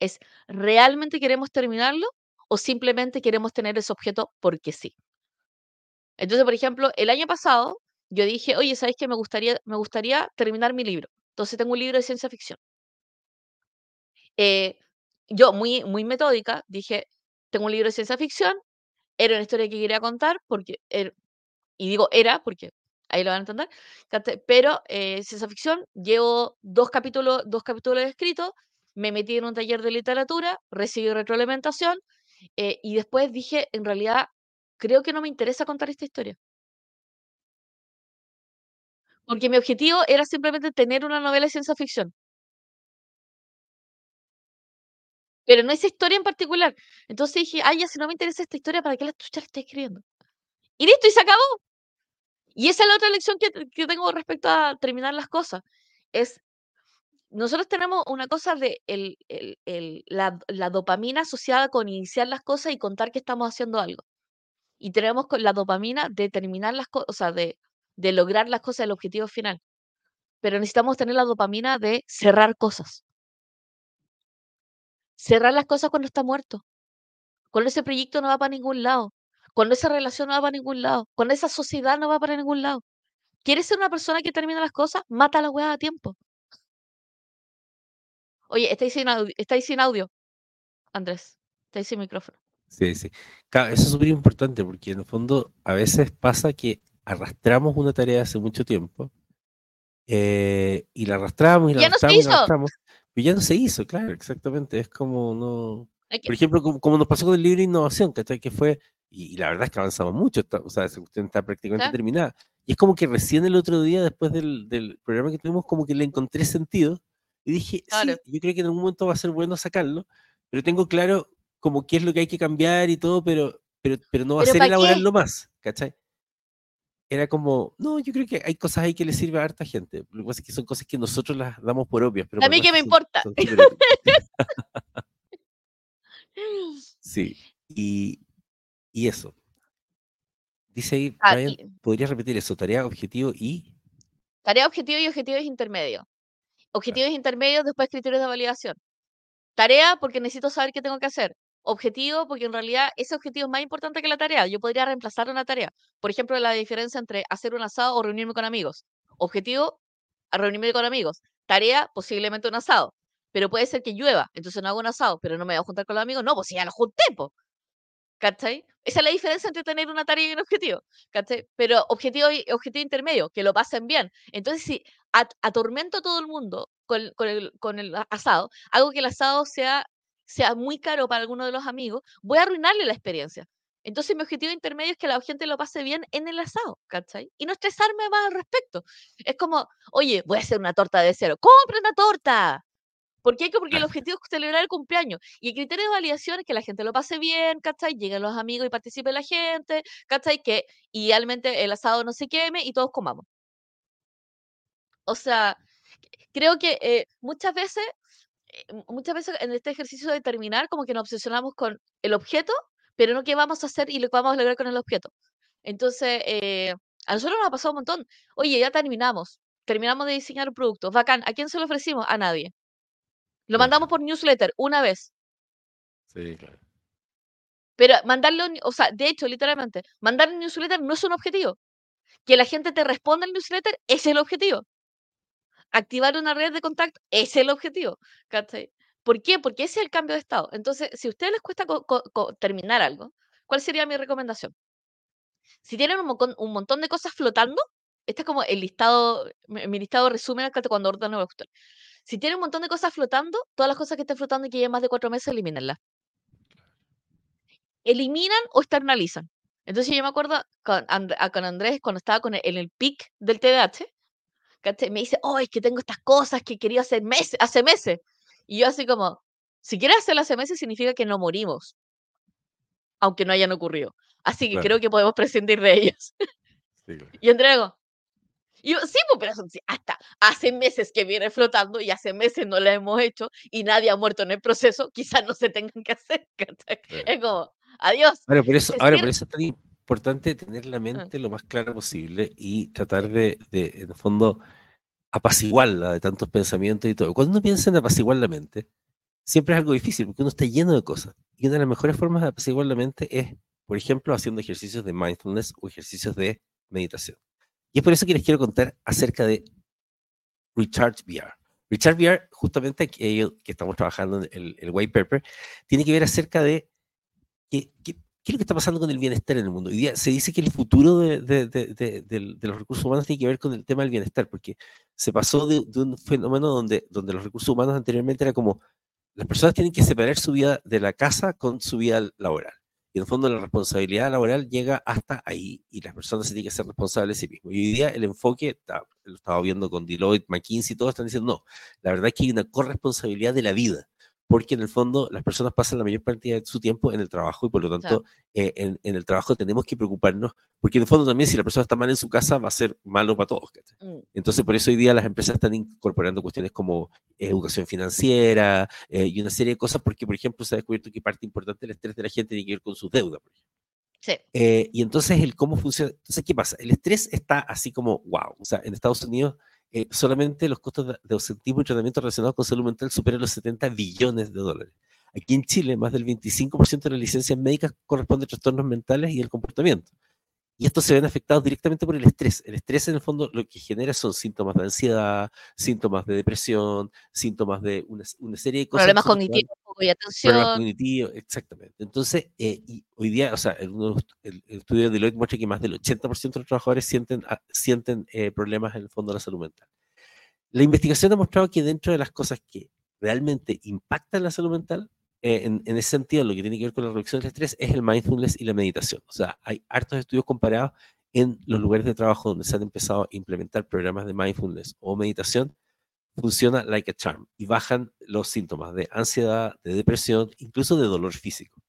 Es, ¿realmente queremos terminarlo o simplemente queremos tener ese objeto porque sí? Entonces, por ejemplo, el año pasado yo dije, oye, ¿sabes qué? Me gustaría, me gustaría terminar mi libro. Entonces tengo un libro de ciencia ficción. Eh, yo, muy, muy metódica, dije, tengo un libro de ciencia ficción, era una historia que quería contar, porque, er, y digo era, porque ahí lo van a entender, pero eh, ciencia ficción, llevo dos capítulos, dos capítulos escritos, me metí en un taller de literatura, recibí retroalimentación, eh, y después dije, en realidad, creo que no me interesa contar esta historia. Porque mi objetivo era simplemente tener una novela de ciencia ficción. Pero no esa historia en particular. Entonces dije, ay, ya si no me interesa esta historia, ¿para qué la chucha la estoy escribiendo? Y listo, y se acabó. Y esa es la otra lección que, que tengo respecto a terminar las cosas. Es, nosotros tenemos una cosa de la, la, dopamina asociada con iniciar las cosas y contar que estamos haciendo algo. Y tenemos la dopamina de terminar las cosas, o sea, de, de lograr las cosas, el objetivo final. Pero necesitamos tener la dopamina de cerrar cosas cerrar las cosas cuando está muerto. Cuando ese proyecto no va para ningún lado. Cuando esa relación no va para ningún lado. Cuando esa sociedad no va para ningún lado. ¿Quieres ser una persona que termina las cosas? Mata a la weá a tiempo. Oye, estáis sin, audio, estáis sin audio, Andrés. Estáis sin micrófono. Sí, sí. eso es súper importante porque en el fondo a veces pasa que arrastramos una tarea hace mucho tiempo eh, y la arrastramos y la arrastramos, y la arrastramos y ya no se hizo, claro, exactamente. Es como no. Por ejemplo, como, nos pasó con el libro de innovación, Que fue, y, la verdad es que avanzamos mucho, o sea, esa cuestión está prácticamente terminada. Y es como que recién el otro día, después del, del, programa que tuvimos, como que le encontré sentido y dije, sí, yo creo que en algún momento va a ser bueno sacarlo, pero tengo claro como qué es lo que hay que cambiar y todo, pero, pero, pero no va a ser elaborarlo más, ¿cachai? Era como, no, yo creo que hay cosas ahí que le sirve a harta gente. Lo que pasa es que son cosas que nosotros las damos por obvias. Pero a mí que me importa. sí, y, y, eso. Dice ahí, ah, ¿podrías repetir eso? Tarea, objetivo y... Tarea, objetivo y objetivos intermedios. Objetivos intermedios, después criterios de validación. Tarea, porque necesito saber qué tengo que hacer objetivo, porque en realidad ese objetivo es más importante que la tarea. Yo podría reemplazar una tarea. Por ejemplo, la diferencia entre hacer un asado o reunirme con amigos. Objetivo, a reunirme con amigos. Tarea, posiblemente un asado. Pero puede ser que llueva, entonces no hago un asado, pero no me voy a juntar con los amigos. No, pues ya lo junté, po. ¿Cachai? Esa es la diferencia entre tener una tarea y un objetivo. ¿Cachai? Pero objetivo objetivo intermedio, que lo pasen bien. Entonces, si atormento a todo el mundo con, con, el, con el asado, hago que el asado sea sea muy caro para alguno de los amigos, voy a arruinarle la experiencia. Entonces mi objetivo intermedio es que la gente lo pase bien en el asado, ¿cachai? Y no estresarme más al respecto. Es como, oye, voy a hacer una torta de cero. ¡Compra una torta! ¿Por qué? Porque el objetivo es celebrar el cumpleaños. Y el criterio de validación es que la gente lo pase bien, ¿cachai? Lleguen los amigos y participe la gente, ¿cachai? Que idealmente el asado no se queme y todos comamos. O sea, creo que eh, muchas veces, muchas veces en este ejercicio de terminar, como que nos obsesionamos con el objeto, pero no qué vamos a hacer y lo que vamos a lograr con el objeto. Entonces, eh, a nosotros nos ha pasado un montón. Oye, ya terminamos. Terminamos de diseñar un producto. Bacán. ¿A quién se lo ofrecimos? A nadie. Lo mandamos por newsletter una vez. Sí, claro. Pero mandarlo, o sea, de hecho, literalmente, mandar un newsletter no es un objetivo. Que la gente te responda al newsletter es el objetivo. Activar una red de contacto es el objetivo. ¿Por qué? Porque ese es el cambio de estado. Entonces, si a ustedes les cuesta terminar algo, ¿cuál sería mi recomendación? Si tienen un, montón de cosas flotando, este es como el listado, mi listado resumen cuando ordeno la si tiene un montón de cosas flotando, todas las cosas que estén flotando y que lleven más de cuatro meses, elimínenlas. Eliminan o externalizan. Entonces yo me acuerdo con, Andrés, cuando estaba con en el pic del TDAH, me dice, oh, es que tengo estas cosas que quería hacer meses, hace meses. Y yo así como, si quieres hacerlo hace meses significa que no morimos, aunque no hayan ocurrido. Así que creo que podemos prescindir de ellas. Y entrego, y yo, sí, pues, pero hasta hace meses que viene flotando y hace meses no la hemos hecho y nadie ha muerto en el proceso, quizás no se tengan que hacer. Es como, adiós. Ahora, por eso, ahora, por eso importante tener la mente lo más clara posible y tratar de, de, en el fondo, apaciguarla de tantos pensamientos y todo. Cuando uno piensa en apaciguar la mente, siempre es algo difícil porque uno está lleno de cosas. Y una de las mejores formas de apaciguar la mente es, por ejemplo, haciendo ejercicios de mindfulness o ejercicios de meditación. Y es por eso que les quiero contar acerca de Recharge VR. Recharge VR, justamente que, que estamos trabajando en el, el, white paper, tiene que ver acerca de qué, qué, es lo que está pasando con el bienestar en el mundo. Hoy día se dice que el futuro de, los recursos humanos tiene que ver con el tema del bienestar, porque se pasó de, un fenómeno donde, los recursos humanos anteriormente era como las personas tienen que separar su vida de la casa con su vida laboral. Y en el fondo la responsabilidad laboral llega hasta ahí y las personas se tienen que ser responsables de sí mismos. Y hoy día el enfoque, lo estaba viendo con Deloitte, McKinsey, todos están diciendo, no, la verdad es que hay una corresponsabilidad de la vida porque en el fondo las personas pasan la mayor parte de su tiempo en el trabajo y por lo tanto eh, en, en, el trabajo tenemos que preocuparnos, porque en el fondo también si la persona está mal en su casa va a ser malo para todos. Mm. Entonces por eso hoy día las empresas están incorporando cuestiones como educación financiera eh, y una serie de cosas, porque por ejemplo se ha descubierto que parte importante del estrés de la gente tiene que ver con sus deudas. Sí. Eh, y entonces el cómo funciona, entonces ¿qué pasa? El estrés está así como, wow, o sea, en Estados Unidos eh, solamente los costos de, de, ausentismo y tratamiento relacionados con salud mental superan los 70 billones de dólares. Aquí en Chile, más del 25% de las licencias médicas corresponde a trastornos mentales y el comportamiento. Y estos se ven afectados directamente por el estrés. El estrés, en el fondo, lo que genera son síntomas de ansiedad, síntomas de depresión, síntomas de una, una serie de cosas. Problemas cognitivos y atención. Problemas cognitivos, exactamente. Entonces, eh, y hoy día, o sea, el, el, estudio de Deloitte muestra que más del 80% de los trabajadores sienten, ah, sienten eh, problemas en el fondo de la salud mental. La investigación ha mostrado que dentro de las cosas que realmente impactan la salud mental, eh, en, ese sentido, lo que tiene que ver con la reducción del estrés es el mindfulness y la meditación. O sea, hay hartos estudios comparados en los lugares de trabajo donde se han empezado a implementar programas de mindfulness o meditación, funciona like a charm y bajan los síntomas de ansiedad, de depresión, incluso de dolor físico.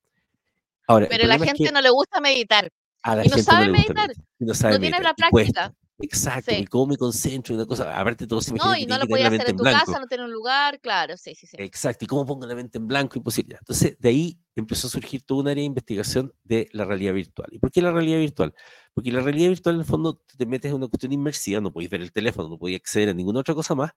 Ahora, Pero a la gente no le gusta meditar. A la y no sabe meditar. No, sabe tiene la práctica. Exacto, y cómo me concentro, una cosa, aparte todo se me No, y no lo podía hacer en tu casa, no tener un lugar, claro, sí, sí, sí. Exacto, y cómo pongo la mente en blanco, imposible. Entonces, de ahí empezó a surgir toda un área de investigación de la realidad virtual. ¿Y por qué la realidad virtual? Porque la realidad virtual, en el fondo, te metes en una cuestión inmersiva, no podéis ver el teléfono, no podéis acceder a ninguna otra cosa más,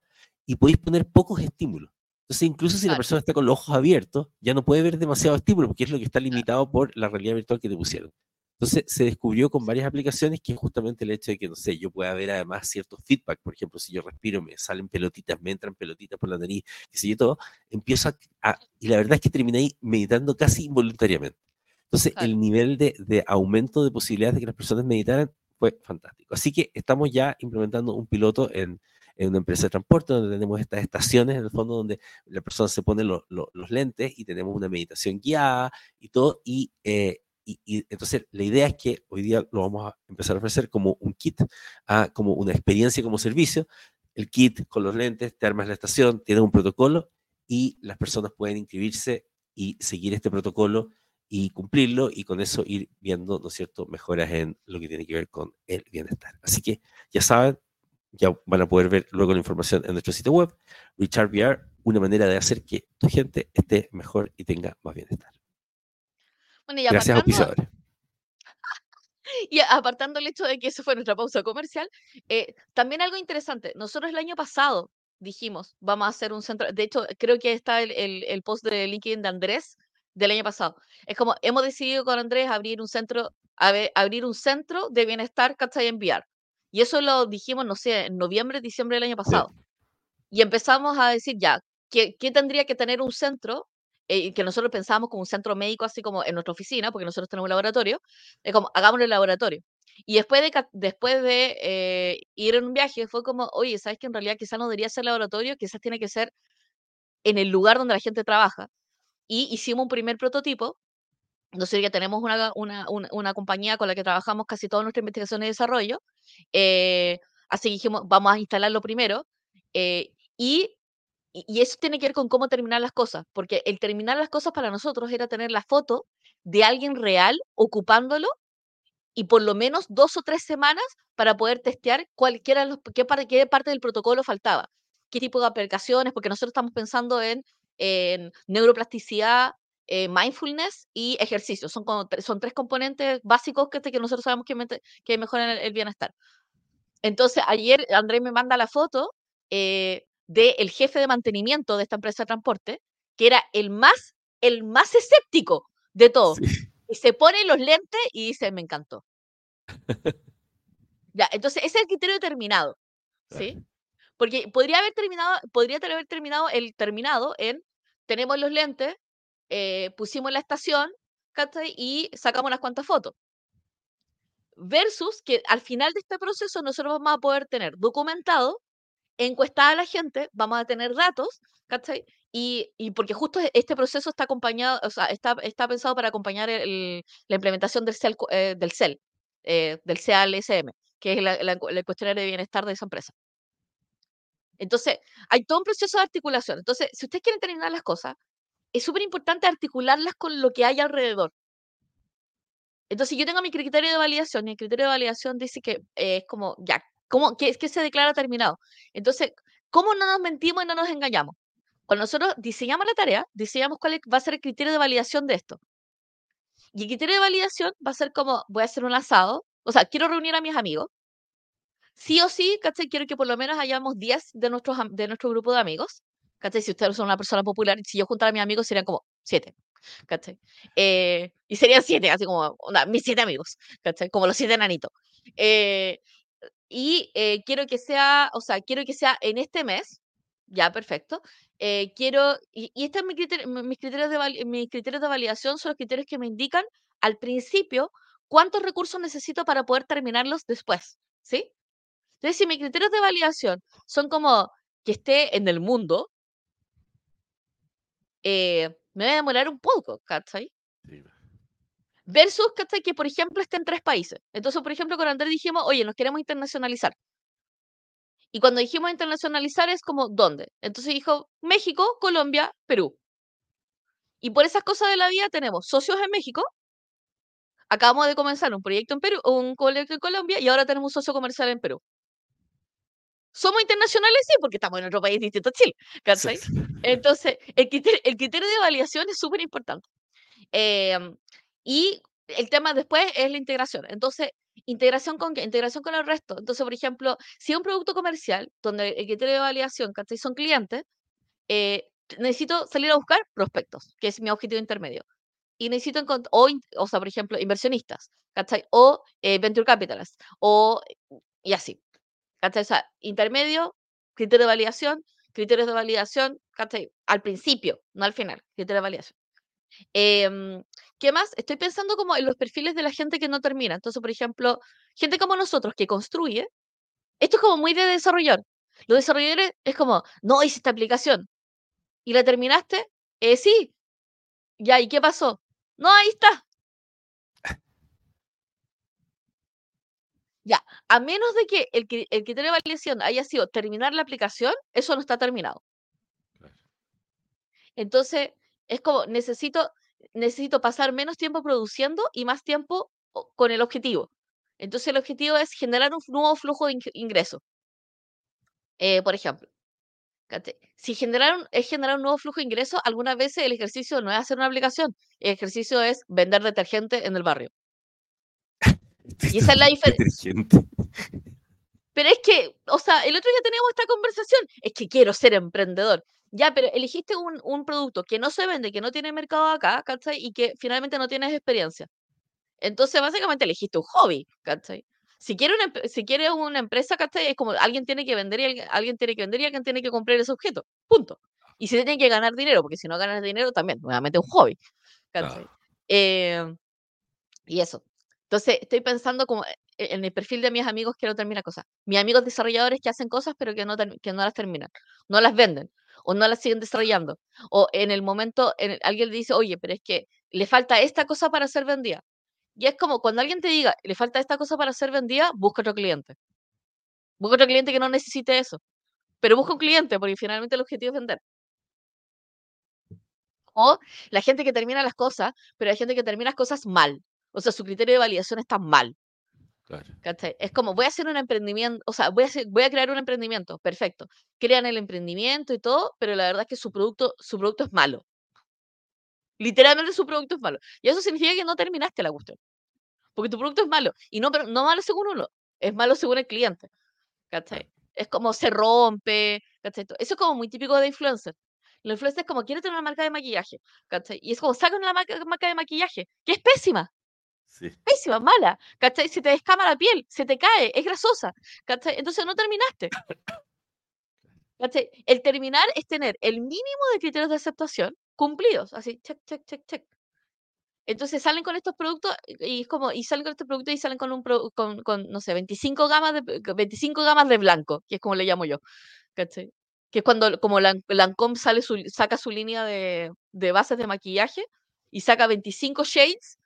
y podéis poner pocos estímulos. Entonces, incluso si la persona está con los ojos abiertos, ya no puede ver demasiado estímulo, porque es lo que está limitado por la realidad virtual que te pusieron. Entonces se descubrió con varias aplicaciones que justamente el hecho de que, no sé, yo pueda ver además ciertos feedback, por ejemplo, si yo respiro, me salen pelotitas, me entran pelotitas por la nariz, qué sé yo, todo, empiezo a, y la verdad es que terminé ahí meditando casi involuntariamente. Entonces el nivel de, de, aumento de posibilidades de que las personas meditaran fue fantástico. Así que estamos ya implementando un piloto en, en una empresa de transporte donde tenemos estas estaciones en el fondo donde la persona se pone los lentes y tenemos una meditación guiada y todo, y... Eh, y, entonces la idea es que hoy día lo vamos a empezar a ofrecer como un kit, a, como una experiencia como servicio. El kit con los lentes, te armas la estación, tiene un protocolo y las personas pueden inscribirse y seguir este protocolo y cumplirlo y con eso ir viendo, ¿no es cierto?, mejoras en lo que tiene que ver con el bienestar. Así que ya saben, ya van a poder ver luego la información en nuestro sitio web, Richard VR, una manera de hacer que tu gente esté mejor y tenga más bienestar. Bueno, y Gracias, y apartando el hecho de que eso fue nuestra pausa comercial, eh, también algo interesante. Nosotros el año pasado dijimos, vamos a hacer un centro. De hecho, creo que está el, el, post de LinkedIn de Andrés del año pasado. Es como, hemos decidido con Andrés abrir un centro, abrir un centro de bienestar, ¿cachai? Enviar. Y eso lo dijimos, no sé, en noviembre, diciembre del año pasado. Y empezamos a decir, ya, ¿qué, ¿qué, tendría que tener un centro? Eh, que nosotros pensábamos como un centro médico, así como en nuestra oficina, porque nosotros tenemos un laboratorio. Es como, hagámoslo el laboratorio. Y después de, después de eh, ir en un viaje, fue como, oye, ¿sabes que en realidad quizás no debería ser laboratorio? Quizás tiene que ser en el lugar donde la gente trabaja. Y hicimos un primer prototipo. Nosotros ya tenemos una, una, una, compañía con la que trabajamos casi toda nuestra investigación y desarrollo. Eh, así que dijimos, vamos a instalarlo primero. Eh, y, y eso tiene que ver con cómo terminar las cosas, porque el terminar las cosas para nosotros era tener la foto de alguien real ocupándolo y por lo menos dos o tres semanas para poder testear cualquiera los, qué, qué parte del protocolo faltaba, qué tipo de aplicaciones, porque nosotros estamos pensando en, en neuroplasticidad, eh, mindfulness y ejercicio. Son, son tres componentes básicos que, que nosotros sabemos que, que mejoran el, bienestar. Entonces, ayer Andrés me manda la foto eh, del jefe de mantenimiento de esta empresa de transporte, que era el más, el más escéptico de todos. Y se pone los lentes y dice, me encantó. ya, entonces ese es el criterio determinado, ¿sí? Porque podría haber terminado, podría haber terminado el terminado en, tenemos los lentes, eh, pusimos la estación, y sacamos unas cuantas fotos. Versus que al final de este proceso nosotros vamos a poder tener documentado, encuestada a la gente, vamos a tener datos, ¿cachai? Y, porque justo este proceso está acompañado, o sea, está, está pensado para acompañar la implementación del CEL, eh, del CEL, eh, del CALSM, que es el cuestionario de bienestar de esa empresa. Entonces, hay todo un proceso de articulación. Entonces, si ustedes quieren terminar las cosas, es súper importante articularlas con lo que hay alrededor. Entonces, yo tengo mi criterio de validación y el criterio de validación dice que es como, ya, ¿cómo, que, que se declara terminado? Entonces, ¿cómo no nos mentimos y no nos engañamos? Cuando nosotros diseñamos la tarea, diseñamos cuál va a ser el criterio de validación de esto. Y el criterio de validación va a ser como, voy a hacer un asado, o sea, quiero reunir a mis amigos. Sí o sí, ¿cachai? Quiero que por lo menos hayamos 10 de, nuestros, de nuestro grupo de amigos. ¿Cachai? Si ustedes son una persona popular, si yo juntara a mis amigos serían como 7. ¿Cachai? Eh, y serían 7, así como mis 7 amigos, ¿cachai? Como los 7 enanitos. Eh, y eh, quiero que sea, o sea, quiero que sea en este mes, ya, perfecto. Eh, quiero, y, y este es mi criterio, mis, criterios de, mis criterios de validación son los criterios que me indican al principio cuántos recursos necesito para poder terminarlos después, ¿sí? Entonces, si mis criterios de validación son como que esté en el mundo, eh, me va a demorar un poco, ¿cachai? Versus, ¿cachai? Que, por ejemplo, esté en tres países. Entonces, por ejemplo, con Andrés dijimos, oye, nos queremos internacionalizar. Y cuando dijimos internacionalizar es como, ¿dónde? Entonces dijo, México, Colombia, Perú. Y por esas cosas de la vida tenemos socios en México, acabamos de comenzar un proyecto en Perú, un proyecto en Colombia y ahora tenemos un socio comercial en Perú. ¿Somos internacionales? Sí, porque estamos en otro país distinto a Chile. Entonces, el criterio, de validación es súper importante. Em, y el tema después es la integración. Entonces, integración con qué? Integración con el resto. Entonces, por ejemplo, si es un producto comercial donde el criterio de validación, ¿cachai? Son clientes, eh, necesito salir a buscar prospectos, que es mi objetivo intermedio. Y necesito encontrar, o, o sea, por ejemplo, inversionistas, ¿cachai? O eh, venture capitalists, o y así. ¿Cachai? O sea, intermedio, criterio de validación, criterios de validación, ¿cachai? Al principio, no al final, criterio de validación. Em, ¿Qué más? Estoy pensando como en los perfiles de la gente que no termina. Entonces, por ejemplo, gente como nosotros que construye, esto es como muy de desarrollador. Los desarrolladores es como, no hice esta aplicación. ¿Y la terminaste? Eh, sí. Ya, ¿y qué pasó? No, ahí está. Ya, a menos de que el, que el criterio de validación haya sido terminar la aplicación, eso no está terminado. Entonces, es como, necesito, necesito pasar menos tiempo produciendo y más tiempo con el objetivo. Entonces, el objetivo es generar un nuevo flujo de ing- ingreso. Eh, por ejemplo, si generar un- es generar un nuevo flujo de ingreso, algunas veces el ejercicio no es hacer una aplicación, el ejercicio es vender detergente en el barrio. Y esa es la diferencia. Pero es que, o sea, el otro día teníamos esta conversación, es que quiero ser emprendedor. Ya, pero elegiste un, un producto que no se vende, que no tiene mercado acá, ¿cachai? Y que finalmente no tienes experiencia. Entonces, básicamente elegiste un hobby, ¿cachai? Si quieres una, si quieres una empresa, ¿cachai? Es como alguien tiene que vender y alguien, alguien tiene que vender y alguien tiene que comprar ese objeto. Punto. Y se tiene que ganar dinero, porque si no ganas dinero, también, nuevamente, un hobby, ¿cachai? Claro. Eh, y eso. Entonces, estoy pensando como e- en el perfil de mis amigos que no terminan cosas. Mis amigos desarrolladores que hacen cosas, pero que no, que no las terminan. No las venden. O no las siguen desarrollando. O en el momento, en el- alguien le dice, oye, pero es que le falta esta cosa para ser vendida. Y es como cuando alguien te diga, le falta esta cosa para ser vendida, busca otro cliente. Busca otro cliente que no necesite eso. Pero busca un cliente, porque finalmente el objetivo es vender. O la gente que termina las cosas, pero hay gente que termina las cosas mal. O sea, su criterio de validación está mal. Es como, voy a hacer un emprendimiento, o sea, voy a, hacer- voy a crear un emprendimiento, perfecto. Crean el emprendimiento y todo, pero la verdad es que su producto, su producto es malo. Literalmente su producto es malo. Y eso significa que no terminaste la cuestión. Porque tu producto es malo. Y no, pero no malo según uno, es malo según el cliente. ¿Cachai? Es como se rompe, ¿cachai? Eso es como muy típico de influencer. Los influencers es como, quiero tener una marca de maquillaje, ¿cachai? Y es como, sacan una marca, marca de maquillaje, que es pésima, Sí. pésima, mala, ¿cachai? Se te descama la piel, se te cae, es grasosa, ¿cachai? Entonces no terminaste. ¿cachai? El terminar es tener el mínimo de criterios de aceptación cumplidos, así, check, check, check, check. Entonces salen con estos productos y es como, y salen con estos productos y salen con un, pro- con, no sé, 25 gamas de, 25 gamas de blanco, que es como le llamo yo, ¿cachai? Que es cuando, como Lan- Lancôme sale su, saca su línea de, de bases de maquillaje y saca 25 shades,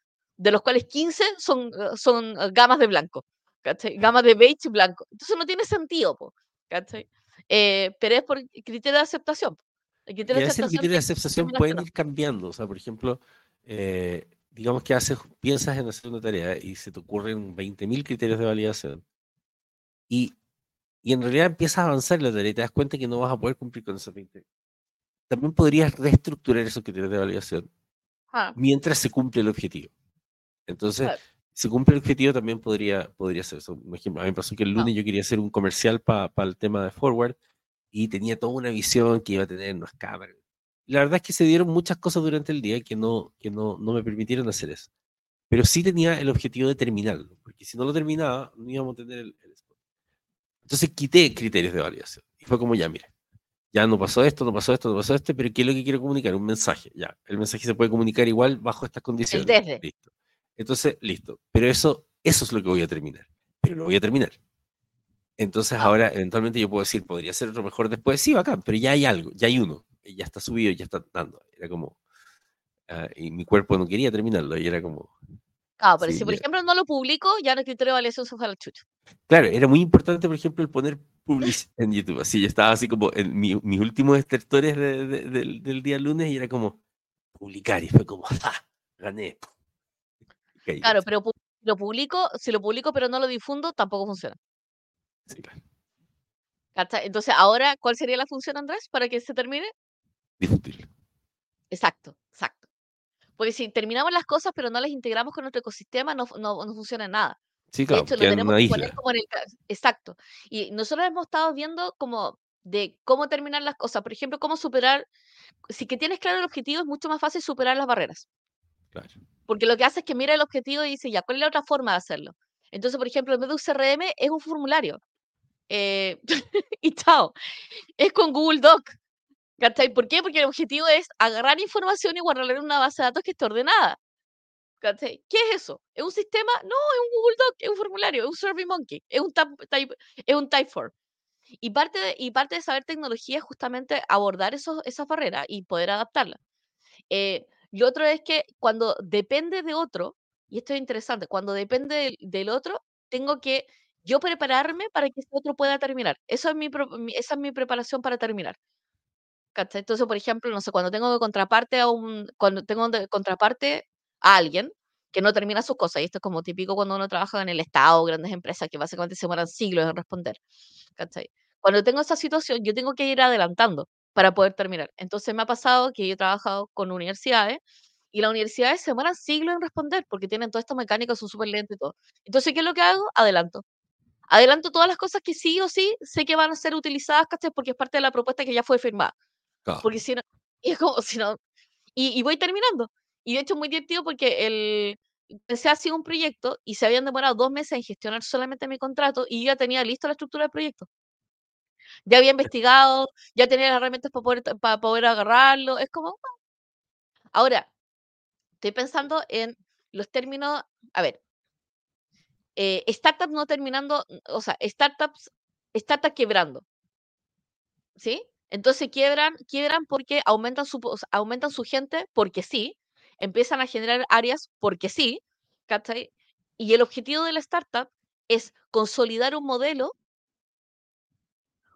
de los cuales 15 son, eh, son eh, gamas de blanco, ¿cachai? Gamas de beige y blanco. Entonces no tiene sentido, po, ¿cachai? Eh, pero es por criterio de aceptación. El Y criterio a de veces el aceptación criterio de aceptación pueden ir cambiando. O sea, por ejemplo, eh, digamos que haces, piensas en hacer una tarea y se te ocurren 20.000 criterios de validación. Y, y en realidad empiezas a avanzar en la tarea y te das cuenta que no vas a poder cumplir con esos 20. También podrías reestructurar esos criterios de validación Ah, mientras se cumple el objetivo. Entonces, claro. si cumple el objetivo, también podría, podría ser eso. Por ejemplo, a mí me pasó que el No. lunes yo quería hacer un comercial para el tema de Forward y tenía toda una visión que iba a tener unas cámaras. La verdad es que se dieron muchas cosas durante el día que no, que no, no me permitieron hacer eso. Pero sí tenía el objetivo de terminarlo, porque si no lo terminaba, no íbamos a tener el, el spot. Entonces quité criterios de validación. Y fue como, ya, mira, ya no pasó esto, no pasó esto, no pasó esto, pero ¿qué es lo que quiero comunicar? Un mensaje. Ya, el mensaje se puede comunicar igual bajo estas condiciones. desde. Listo. Entonces, listo. Pero eso, eso es lo que voy a terminar. Pero lo voy a terminar. Entonces Ah. ahora, eventualmente yo puedo decir, podría ser otro mejor después. Sí, bacán, pero ya hay algo, ya hay uno. Ya está subido, ya está dando. Era como... ah, y mi cuerpo no quería terminarlo. Y era como... Claro, pero Sí, si por ejemplo no lo publico, ya el criterio de se fue a la chucha. Claro, era muy importante, por ejemplo, el poner publish en YouTube. Así, yo estaba así como en mi- mis últimos estertores de- de- del, del día lunes y era como publicar. Y fue como, ¡ja! Gané. Claro, pero lo publico, si lo publico pero no lo difundo, tampoco funciona. Sí, claro. Entonces, ahora, ¿cuál sería la función, Andrés, para que se termine? Difundirlo. Exacto, exacto. Porque si terminamos las cosas pero no las integramos con nuestro ecosistema, no, no, no funciona nada. Sí, De claro, hecho, lo tenemos una que poner isla. como en el... ca- Exacto. Y nosotros hemos estado viendo como de cómo terminar las cosas. Por ejemplo, cómo superar... Si que tienes claro el objetivo, es mucho más fácil superar las barreras. Claro. Porque lo que hace es que mira el objetivo y dice, ya, ¿cuál es la otra forma de hacerlo? Entonces, por ejemplo, en vez de un CRM, es un formulario. Eh, y chao. Es con Google Doc. ¿Cachai? ¿Por qué? Porque el objetivo es agarrar información y guardarla en una base de datos que esté ordenada. ¿Cachai? ¿Qué es eso? ¿Es un sistema? No, es un Google Doc, es un formulario, es un SurveyMonkey, es un type, es un Typeform. Y parte de, y parte de saber tecnología es justamente abordar esos, esas barreras y poder adaptarlas. Eh, y otro es que cuando depende de otro, y esto es interesante, cuando depende del, del otro, tengo que yo prepararme para que ese otro pueda terminar. Eso es mi, esa es mi preparación para terminar. Entonces, por ejemplo, no sé, cuando tengo de contraparte a un, cuando tengo de contraparte a alguien que no termina sus cosas, y esto es como típico cuando uno trabaja en el Estado, grandes empresas que básicamente se demoran siglos en responder, ¿cachai? Cuando tengo esa situación, yo tengo que ir adelantando para poder terminar. Entonces me ha pasado que yo he trabajado con universidades y las universidades se demoran siglos en responder porque tienen todos estos mecánicos, son súper lentos y todo. Entonces, ¿qué es lo que hago? Adelanto. Adelanto todas las cosas que sí o sí sé que van a ser utilizadas, ¿cachai? Porque es parte de la propuesta que ya fue firmada. Claro. Porque si no, y es como si no, y, y voy terminando. Y de hecho es muy divertido porque el, empecé así un proyecto y se habían demorado dos meses en gestionar solamente mi contrato y ya tenía listo la estructura del proyecto. Ya había investigado, ya tenía las herramientas para poder, para poder agarrarlo. Es como, ah. ahora, estoy pensando en los términos, a ver, eh, startups no terminando, o sea, startups, startups quebrando. ¿sí? Entonces quiebran, quiebran porque aumentan su, o sea, aumentan su gente porque sí, empiezan a generar áreas porque sí, ¿cachai? Y el objetivo de la startup es consolidar un modelo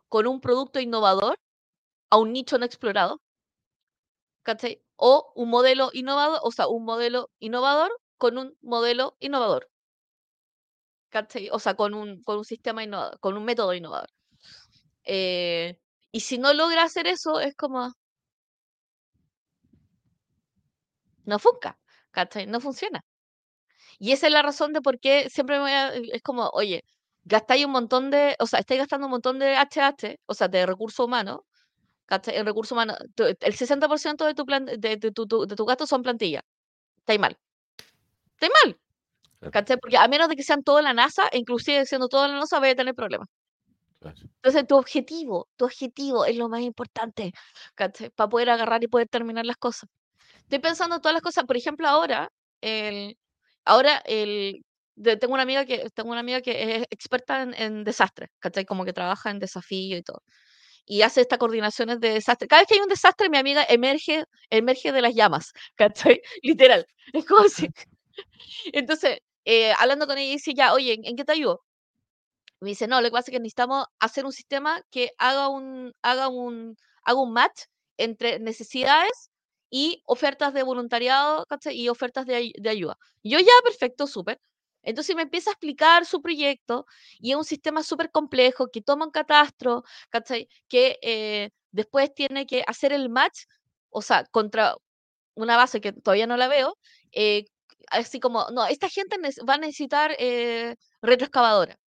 con un producto innovador a un nicho no explorado, ¿cachai? O un modelo innovador, o sea, un modelo innovador con un modelo innovador, ¿cachai? O sea, con un, con un sistema innovador, con un método innovador. Eh, y si no logra hacer eso, es como, no funca, ¿cachai? No funciona. Y esa es la razón de por qué siempre me voy a- es como, oye, gastáis un montón de, o sea, estáis gastando un montón de HH, o sea, de recursos humanos, ¿cachai? El recurso humano, tu- el 60% de tu, plan, de, de tu, tu- de tu gasto son plantillas. Estáis mal. Estáis mal, ¿cachai? Porque a menos de que sean todo la NASA, inclusive siendo todo la NASA, vais a tener problemas. Entonces, tu objetivo, tu objetivo es lo más importante, ¿cachai? Para poder agarrar y poder terminar las cosas. Estoy pensando en todas las cosas, por ejemplo, ahora, el, ahora el, de- tengo una amiga que, tengo una amiga que es experta en, en desastres, ¿cachai? Como que trabaja en desafío y todo. Y hace estas coordinaciones de desastre. Cada vez que hay un desastre, mi amiga emerge, emerge de las llamas, ¿cachai? Literal. Es como si. Entonces, eh, hablando con ella, dice ya, oye, ¿en, en qué te ayudo? Me dice, no, lo que pasa es que necesitamos hacer un sistema que haga un, haga un, haga un match entre necesidades y ofertas de voluntariado, ¿cachai? Y ofertas de, de ayuda. Yo ya, perfecto, súper. Entonces me empieza a explicar su proyecto y es un sistema súper complejo que toma un catastro, ¿cachai? Que eh, después tiene que hacer el match, o sea, contra una base que todavía no la veo, eh, así como, no, esta gente va a necesitar eh, retroexcavadora.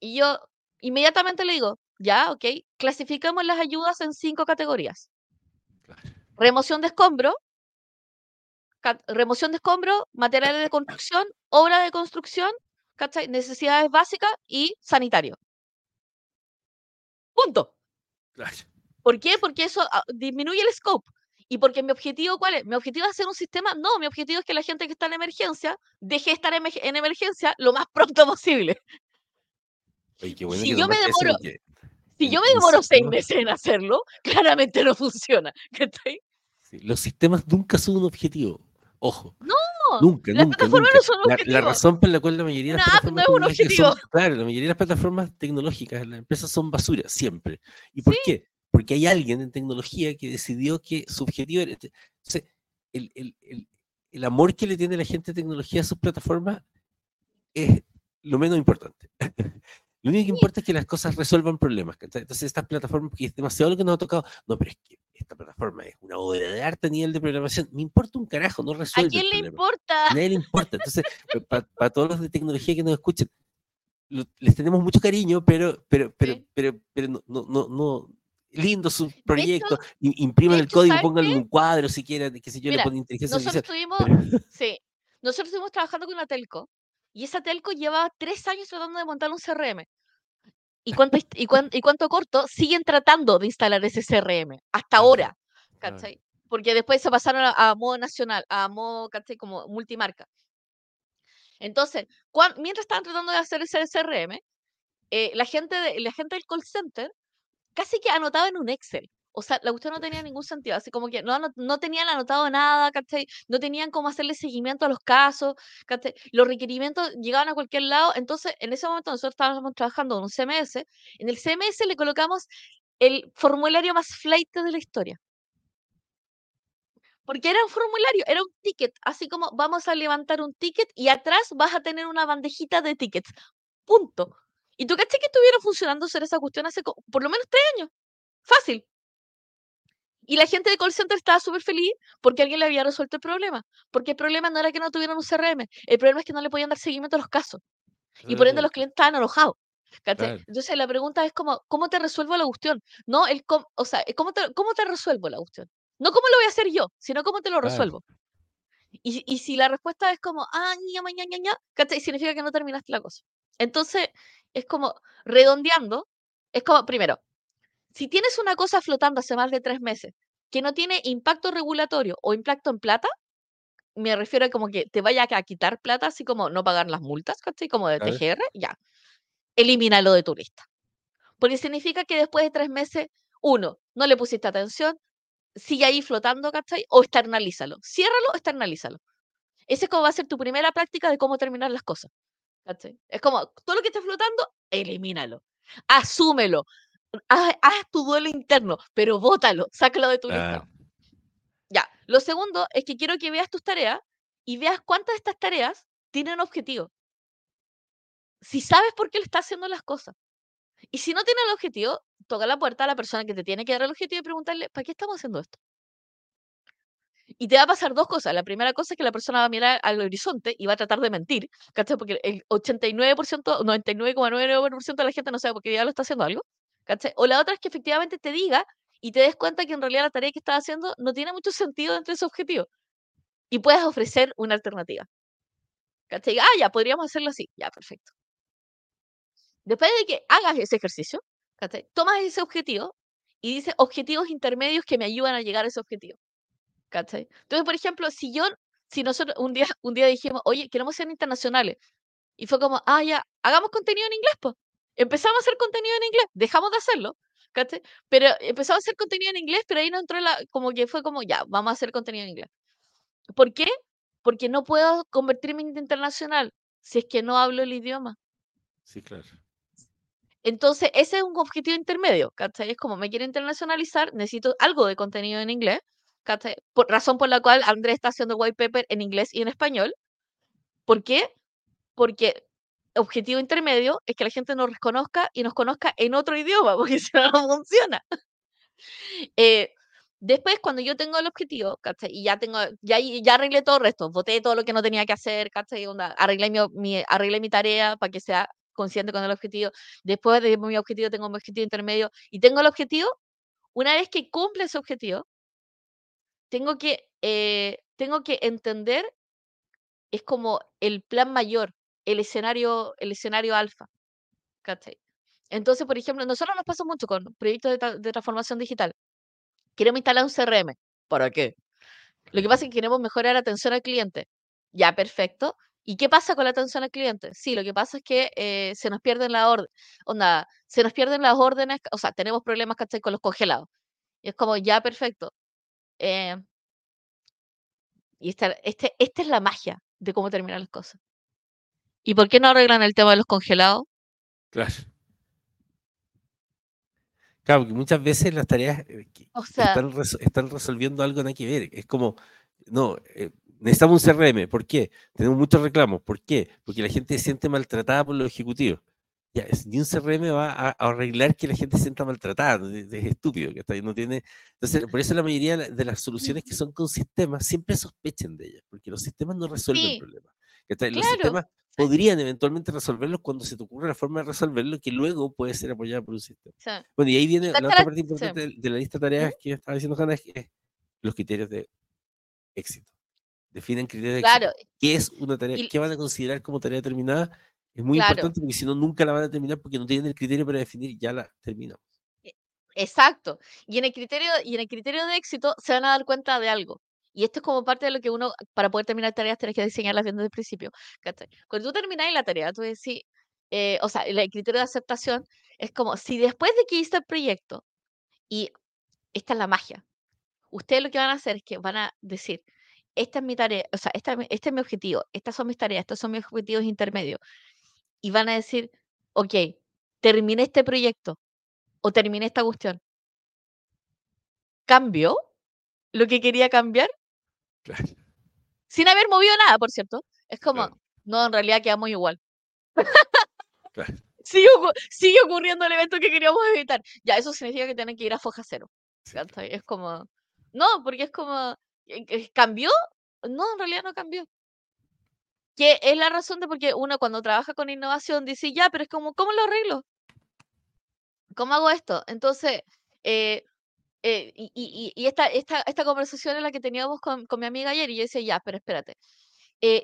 Y yo inmediatamente le digo, ya, ok, clasificamos las ayudas en cinco categorías. Remoción de escombro, remoción de escombro, materiales de construcción, obra de construcción, ¿cachai? necesidades básicas y sanitario. Punto. ¿Por qué? Porque eso ah, disminuye el scope. Y porque mi objetivo, ¿cuál es? ¿Mi objetivo es hacer un sistema? No, mi objetivo es que la gente que está en emergencia deje de estar en, emerg- en emergencia lo más pronto posible. Oye, qué bueno Si que yo demoro- Si yo me demoro seis meses en hacerlo, claramente no funciona. sí, los sistemas nunca son un objetivo. Ojo. No, Nunca, las nunca, plataformas nunca. no son La, la razón por la cual la mayoría de las Una app no plataformas es un son- claro, la mayoría de las plataformas tecnológicas, las empresas son basura, siempre. ¿Y por Sí. qué? Porque hay alguien en tecnología que decidió que su objetivo era... este- Entonces, el, el- el- el amor que le tiene la gente de tecnología a sus plataformas es lo menos importante. Lo único que importa es que las cosas resuelvan problemas. ¿cachai? Entonces, estas plataformas, que es demasiado lo que nos ha tocado, no, pero es que esta plataforma es una obra de arte a nivel de programación. Me importa un carajo, no ¿A resuelve quién el le importa? A nadie le importa. Entonces, para todos los de tecnología que nos escuchen, lo- les tenemos mucho cariño, pero, pero, pero, Sí. pero, pero no, no, no, no- lindo su proyecto, i- impriman el hecho, código, en un cuadro si quieren, que sé yo, Mira, le ponen inteligencia Nosotros artificial. estuvimos, sí, nosotros estuvimos trabajando con una telco y esa telco llevaba tres años tratando de montar un CRM. ¿Y cuánto, y, cuán- y cuánto corto? Siguen tratando de instalar ese CRM hasta ahora. Porque después se pasaron a, a modo nacional, a modo, ¿cachai? Como multimarca. Entonces, cuan- mientras estaban tratando de hacer ese CRM, eh, la, gente de, la gente del call center casi que anotaba en un Excel. O sea, la cuestión no tenía ningún sentido, así como que no, no, no tenían anotado nada, ¿cachai? No tenían cómo hacerle seguimiento a los casos, ¿cachai? Los requerimientos llegaban a cualquier lado, entonces en ese momento nosotros estábamos trabajando en un CMS, en el CMS le colocamos el formulario más flight de la historia. Porque era un formulario, era un ticket, así como vamos a levantar un ticket y atrás vas a tener una bandejita de tickets. Punto. Y tú caché que estuvieron funcionando hacer esa cuestión hace por lo menos tres años. Fácil. Y la gente de call center estaba súper feliz porque alguien le había resuelto el problema. Porque el problema no era que no tuvieran un CRM, el problema es que no le podían dar seguimiento a los casos. Y por ende los clientes estaban enojados. Entonces la pregunta es como, ¿cómo te resuelvo la cuestión? No el o sea, ¿cómo te, ¿cómo te resuelvo la cuestión? No cómo lo voy a hacer yo, sino cómo te lo resuelvo. Y, y, si la respuesta es como, ah, ña, ña, ña, ña, significa que no terminaste la cosa. Entonces, es como redondeando, es como, primero, si tienes una cosa flotando hace más de tres meses que no tiene impacto regulatorio o impacto en plata, me refiero a como que te vaya a quitar plata, así como no pagar las multas, ¿cachai? Como de TGR, ya. Elimínalo de tu lista. Porque significa que después de tres meses, uno, no le pusiste atención, sigue ahí flotando, ¿cachai? O externalízalo. Ciérralo o externalízalo. Ese es como va a ser tu primera práctica de cómo terminar las cosas. ¿cachai? Es como, todo lo que esté flotando, elimínalo. Asúmelo haz, tu duelo interno, pero bótalo, sácalo de tu lista. Ya, lo segundo es que quiero que veas tus tareas y veas cuántas de estas tareas tienen objetivo. Si sabes por qué le estás haciendo las cosas. Y si no tiene el objetivo, toca la puerta a la persona que te tiene que dar el objetivo y preguntarle, ¿para qué estamos haciendo esto? Y te va a pasar dos cosas. La primera cosa es que la persona va a mirar al horizonte y va a tratar de mentir, ¿cachai? Porque el 89%, 99,99% de la gente no sabe por qué ya lo está haciendo algo. O la otra es que efectivamente te diga y te des cuenta que en realidad la tarea que estás haciendo no tiene mucho sentido dentro de ese objetivo. Y puedes ofrecer una alternativa. Ah, ya, podríamos hacerlo así. Ya, perfecto. Después de que hagas ese ejercicio, tomas ese objetivo y dices objetivos intermedios que me ayudan a llegar a ese objetivo. Entonces, por ejemplo, si yo, si nosotros un día, un día dijimos, oye, queremos ser internacionales, y fue como, ah, ya, hagamos contenido en inglés, pues empezamos a hacer contenido en inglés, dejamos de hacerlo, ¿cachai? Pero empezamos a hacer contenido en inglés, pero ahí no entró la, como que fue como, ya, vamos a hacer contenido en inglés. ¿Por qué? Porque no puedo convertirme en internacional si es que no hablo el idioma. Sí, claro. Entonces, ese es un objetivo intermedio, ¿cachai? Es como, me quiero internacionalizar, necesito algo de contenido en inglés, ¿cachai? Por, razón por la cual Andrés está haciendo white paper en inglés y en español. ¿Por qué? Porque objetivo intermedio es que la gente nos reconozca y nos conozca en otro idioma, porque si no, no funciona. Eh, después, cuando yo tengo el objetivo, ¿cachai? Y ya tengo, ya, ya arreglé todo el resto, voté todo lo que no tenía que hacer, ¿cachai? arreglé, mi, arreglé mi tarea para que sea consciente con el objetivo. Después de mi objetivo, tengo mi objetivo intermedio y tengo el objetivo. Una vez que cumple ese objetivo, tengo que, eh, tengo que entender, es como el plan mayor, el escenario, el escenario alfa. ¿Cachai? Entonces, por ejemplo, nosotros nos pasa mucho con proyectos de, transformación digital. Queremos instalar un CRM. ¿Para qué? Lo que pasa es que queremos mejorar la atención al cliente. Ya, perfecto. ¿Y qué pasa con la atención al cliente? Sí, lo que pasa es que eh, se nos pierden las órdenes. Onda, se nos pierden las órdenes, o sea, tenemos problemas, ¿cachai? Con los congelados. Y es como, ya, perfecto. Eh, y esta, este, esta es la magia de cómo terminar las cosas. ¿Y por qué no arreglan el tema de los congelados? Claro. Claro, porque muchas veces las tareas eh, están, resolviendo algo nada que ver. Es como, no, eh, necesitamos un CRM. ¿Por qué? Tenemos muchos reclamos. ¿Por qué? Porque la gente se siente maltratada por los ejecutivos. Ya, ni un CRM va a, arreglar que la gente se sienta maltratada. Es, estúpido. Que no tiene... Entonces, por eso la mayoría de las soluciones que son con sistemas siempre sospechen de ellas, porque los sistemas no resuelven el problema. Los sistemas podrían eventualmente resolverlos cuando se te ocurre la forma de resolverlo que luego puede ser apoyada por un sistema. Bueno, y ahí viene la otra parte importante de, la lista de tareas que estaba diciendo Hanna, es, los criterios de éxito. Definen criterios de claro. éxito. ¿Qué es una tarea? ¿Qué van a considerar como tarea terminada? Es muy importante porque si no, nunca la van a terminar porque no tienen el criterio para definir, ya la terminamos. E, exacto. Y en el criterio, y en el criterio de éxito se van a dar cuenta de algo. Y esto es como parte de lo que uno, para poder terminar tareas, tienes que diseñarlas bien desde el principio. Cuando tú terminas la tarea, tú decís, eh, o sea, el criterio de aceptación es como, si después de que hice el proyecto y esta es la magia. Ustedes lo que van a hacer es que van a decir, esta es mi tarea, o sea, esta, este es mi objetivo, estas son mis tareas, estos son mis objetivos intermedios. Y van a decir, ok, terminé este proyecto o terminé esta cuestión. ¿Cambió lo que quería cambiar? Sin haber movido nada, por cierto. Es como, no, en realidad quedamos igual. sigue, sigue, ocurriendo el evento que queríamos evitar. Ya, eso significa que tienen que ir a foja cero. Es como, no, porque es como, eh, ¿cambió? No, en realidad no cambió. Que es la razón de por qué uno cuando trabaja con innovación dice, ya, pero es como, ¿cómo lo arreglo? ¿Cómo hago esto? Entonces, eh, eh, y, esta, esta, esta, conversación es la que teníamos con, con, mi amiga ayer y yo decía, ya, pero espérate.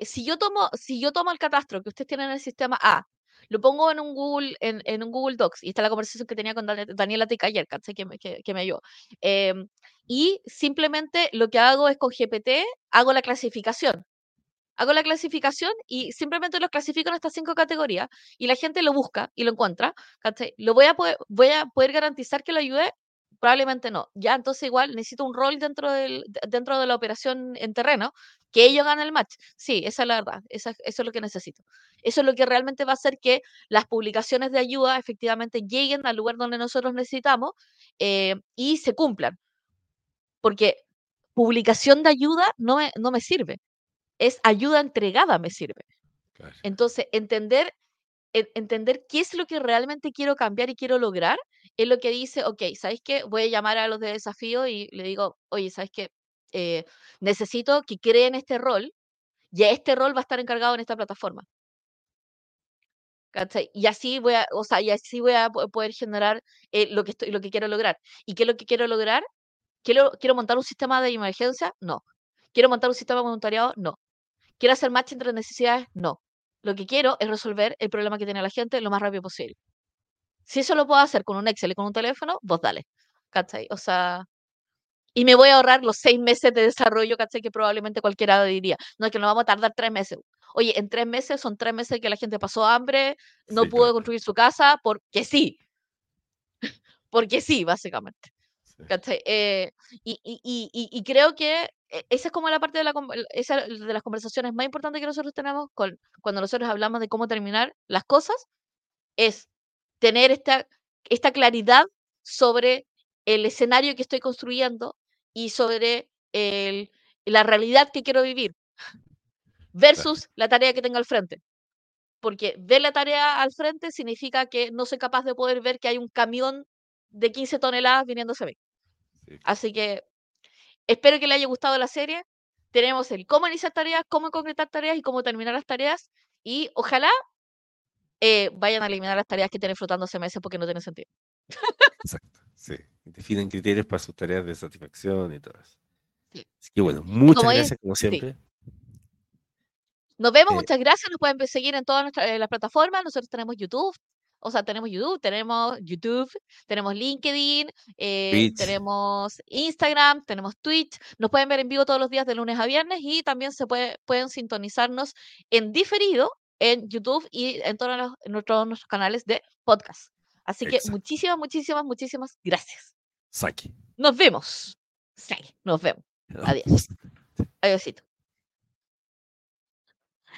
si, yo tomo, si yo tomo el catastro que ustedes tienen en el sistema A lo pongo en un Google, en, en un Google Docs, y está la conversación que tenía con Daniela Tica ayer, que me, que, que me ayudó. Em, y simplemente lo que hago es con GPT, hago la clasificación. Hago la clasificación y simplemente los clasifico en estas cinco categorías y la gente lo busca y lo encuentra. Lo voy a poder, voy a poder garantizar que lo ayude Probablemente no. Ya, entonces igual necesito un rol dentro, del, dentro de la operación en terreno, que ellos ganen el match. Sí, esa es la verdad. eso es lo que necesito. Eso es lo que realmente va a hacer que las publicaciones de ayuda efectivamente lleguen al lugar donde nosotros necesitamos eh, y se cumplan. Porque publicación de ayuda no me, no me sirve. Es ayuda entregada me sirve. Entonces, entender entender qué es lo que realmente quiero cambiar y quiero lograr, es lo que dice, ok, ¿sabes qué? Voy a llamar a los de desafío y le digo, oye, ¿sabes qué? Eh, necesito que creen este rol y este rol va a estar encargado en esta plataforma. Y así voy a, o sea, y así voy a poder generar eh, lo, que estoy, lo que quiero lograr. ¿Y qué es lo que quiero lograr? ¿Quiero, ¿Quiero montar un sistema de emergencia? No. ¿Quiero montar un sistema de voluntariado? No. ¿Quiero hacer match entre necesidades? No. Lo que quiero es resolver el problema que tiene la gente lo más rápido posible. Si eso lo puedo hacer con un Excel y con un teléfono, vos dale. ¿Cachai? O sea, y me voy a ahorrar los seis meses de desarrollo, ¿cachai? Que probablemente cualquiera diría. No es que nos vamos a tardar tres meses. Oye, en tres meses son tres meses que la gente pasó hambre, no pudo construir su casa, porque sí. porque sí, básicamente. Eh, y, y, y, creo que e, esa es como la parte de, la, esa de las conversaciones más importantes que nosotros tenemos con, cuando nosotros hablamos de cómo terminar las cosas, es tener esta, esta claridad sobre el escenario que estoy construyendo y sobre el, la realidad que quiero vivir versus la tarea que tengo al frente. Porque ver la tarea al frente significa que no soy capaz de poder ver que hay un camión de 15 toneladas viniéndose a mí. Así que espero que le haya gustado la serie. Tenemos el cómo iniciar tareas, cómo concretar tareas y cómo terminar las tareas. Y ojalá eh, vayan a eliminar las tareas que tienen flotando hace meses porque no tiene sentido. Exacto, sí. Definen criterios para sus tareas de satisfacción y todo eso. Así que bueno, muchas gracias como siempre. Nos vemos, eh muchas gracias. Nos pueden seguir en todas eh, las plataformas. Nosotros tenemos YouTube, o sea, tenemos YouTube, tenemos YouTube, tenemos LinkedIn, eh, tenemos Instagram, tenemos Twitch. Nos pueden ver en vivo todos los días de lunes a viernes y también se puede, pueden sintonizarnos en diferido en YouTube y en todos, los, todos nuestros canales de podcast. Así que muchísimas, muchísimas, muchísimas gracias. Saki. Nos vemos. Saki. Nos vemos. Adiós. Adiósito.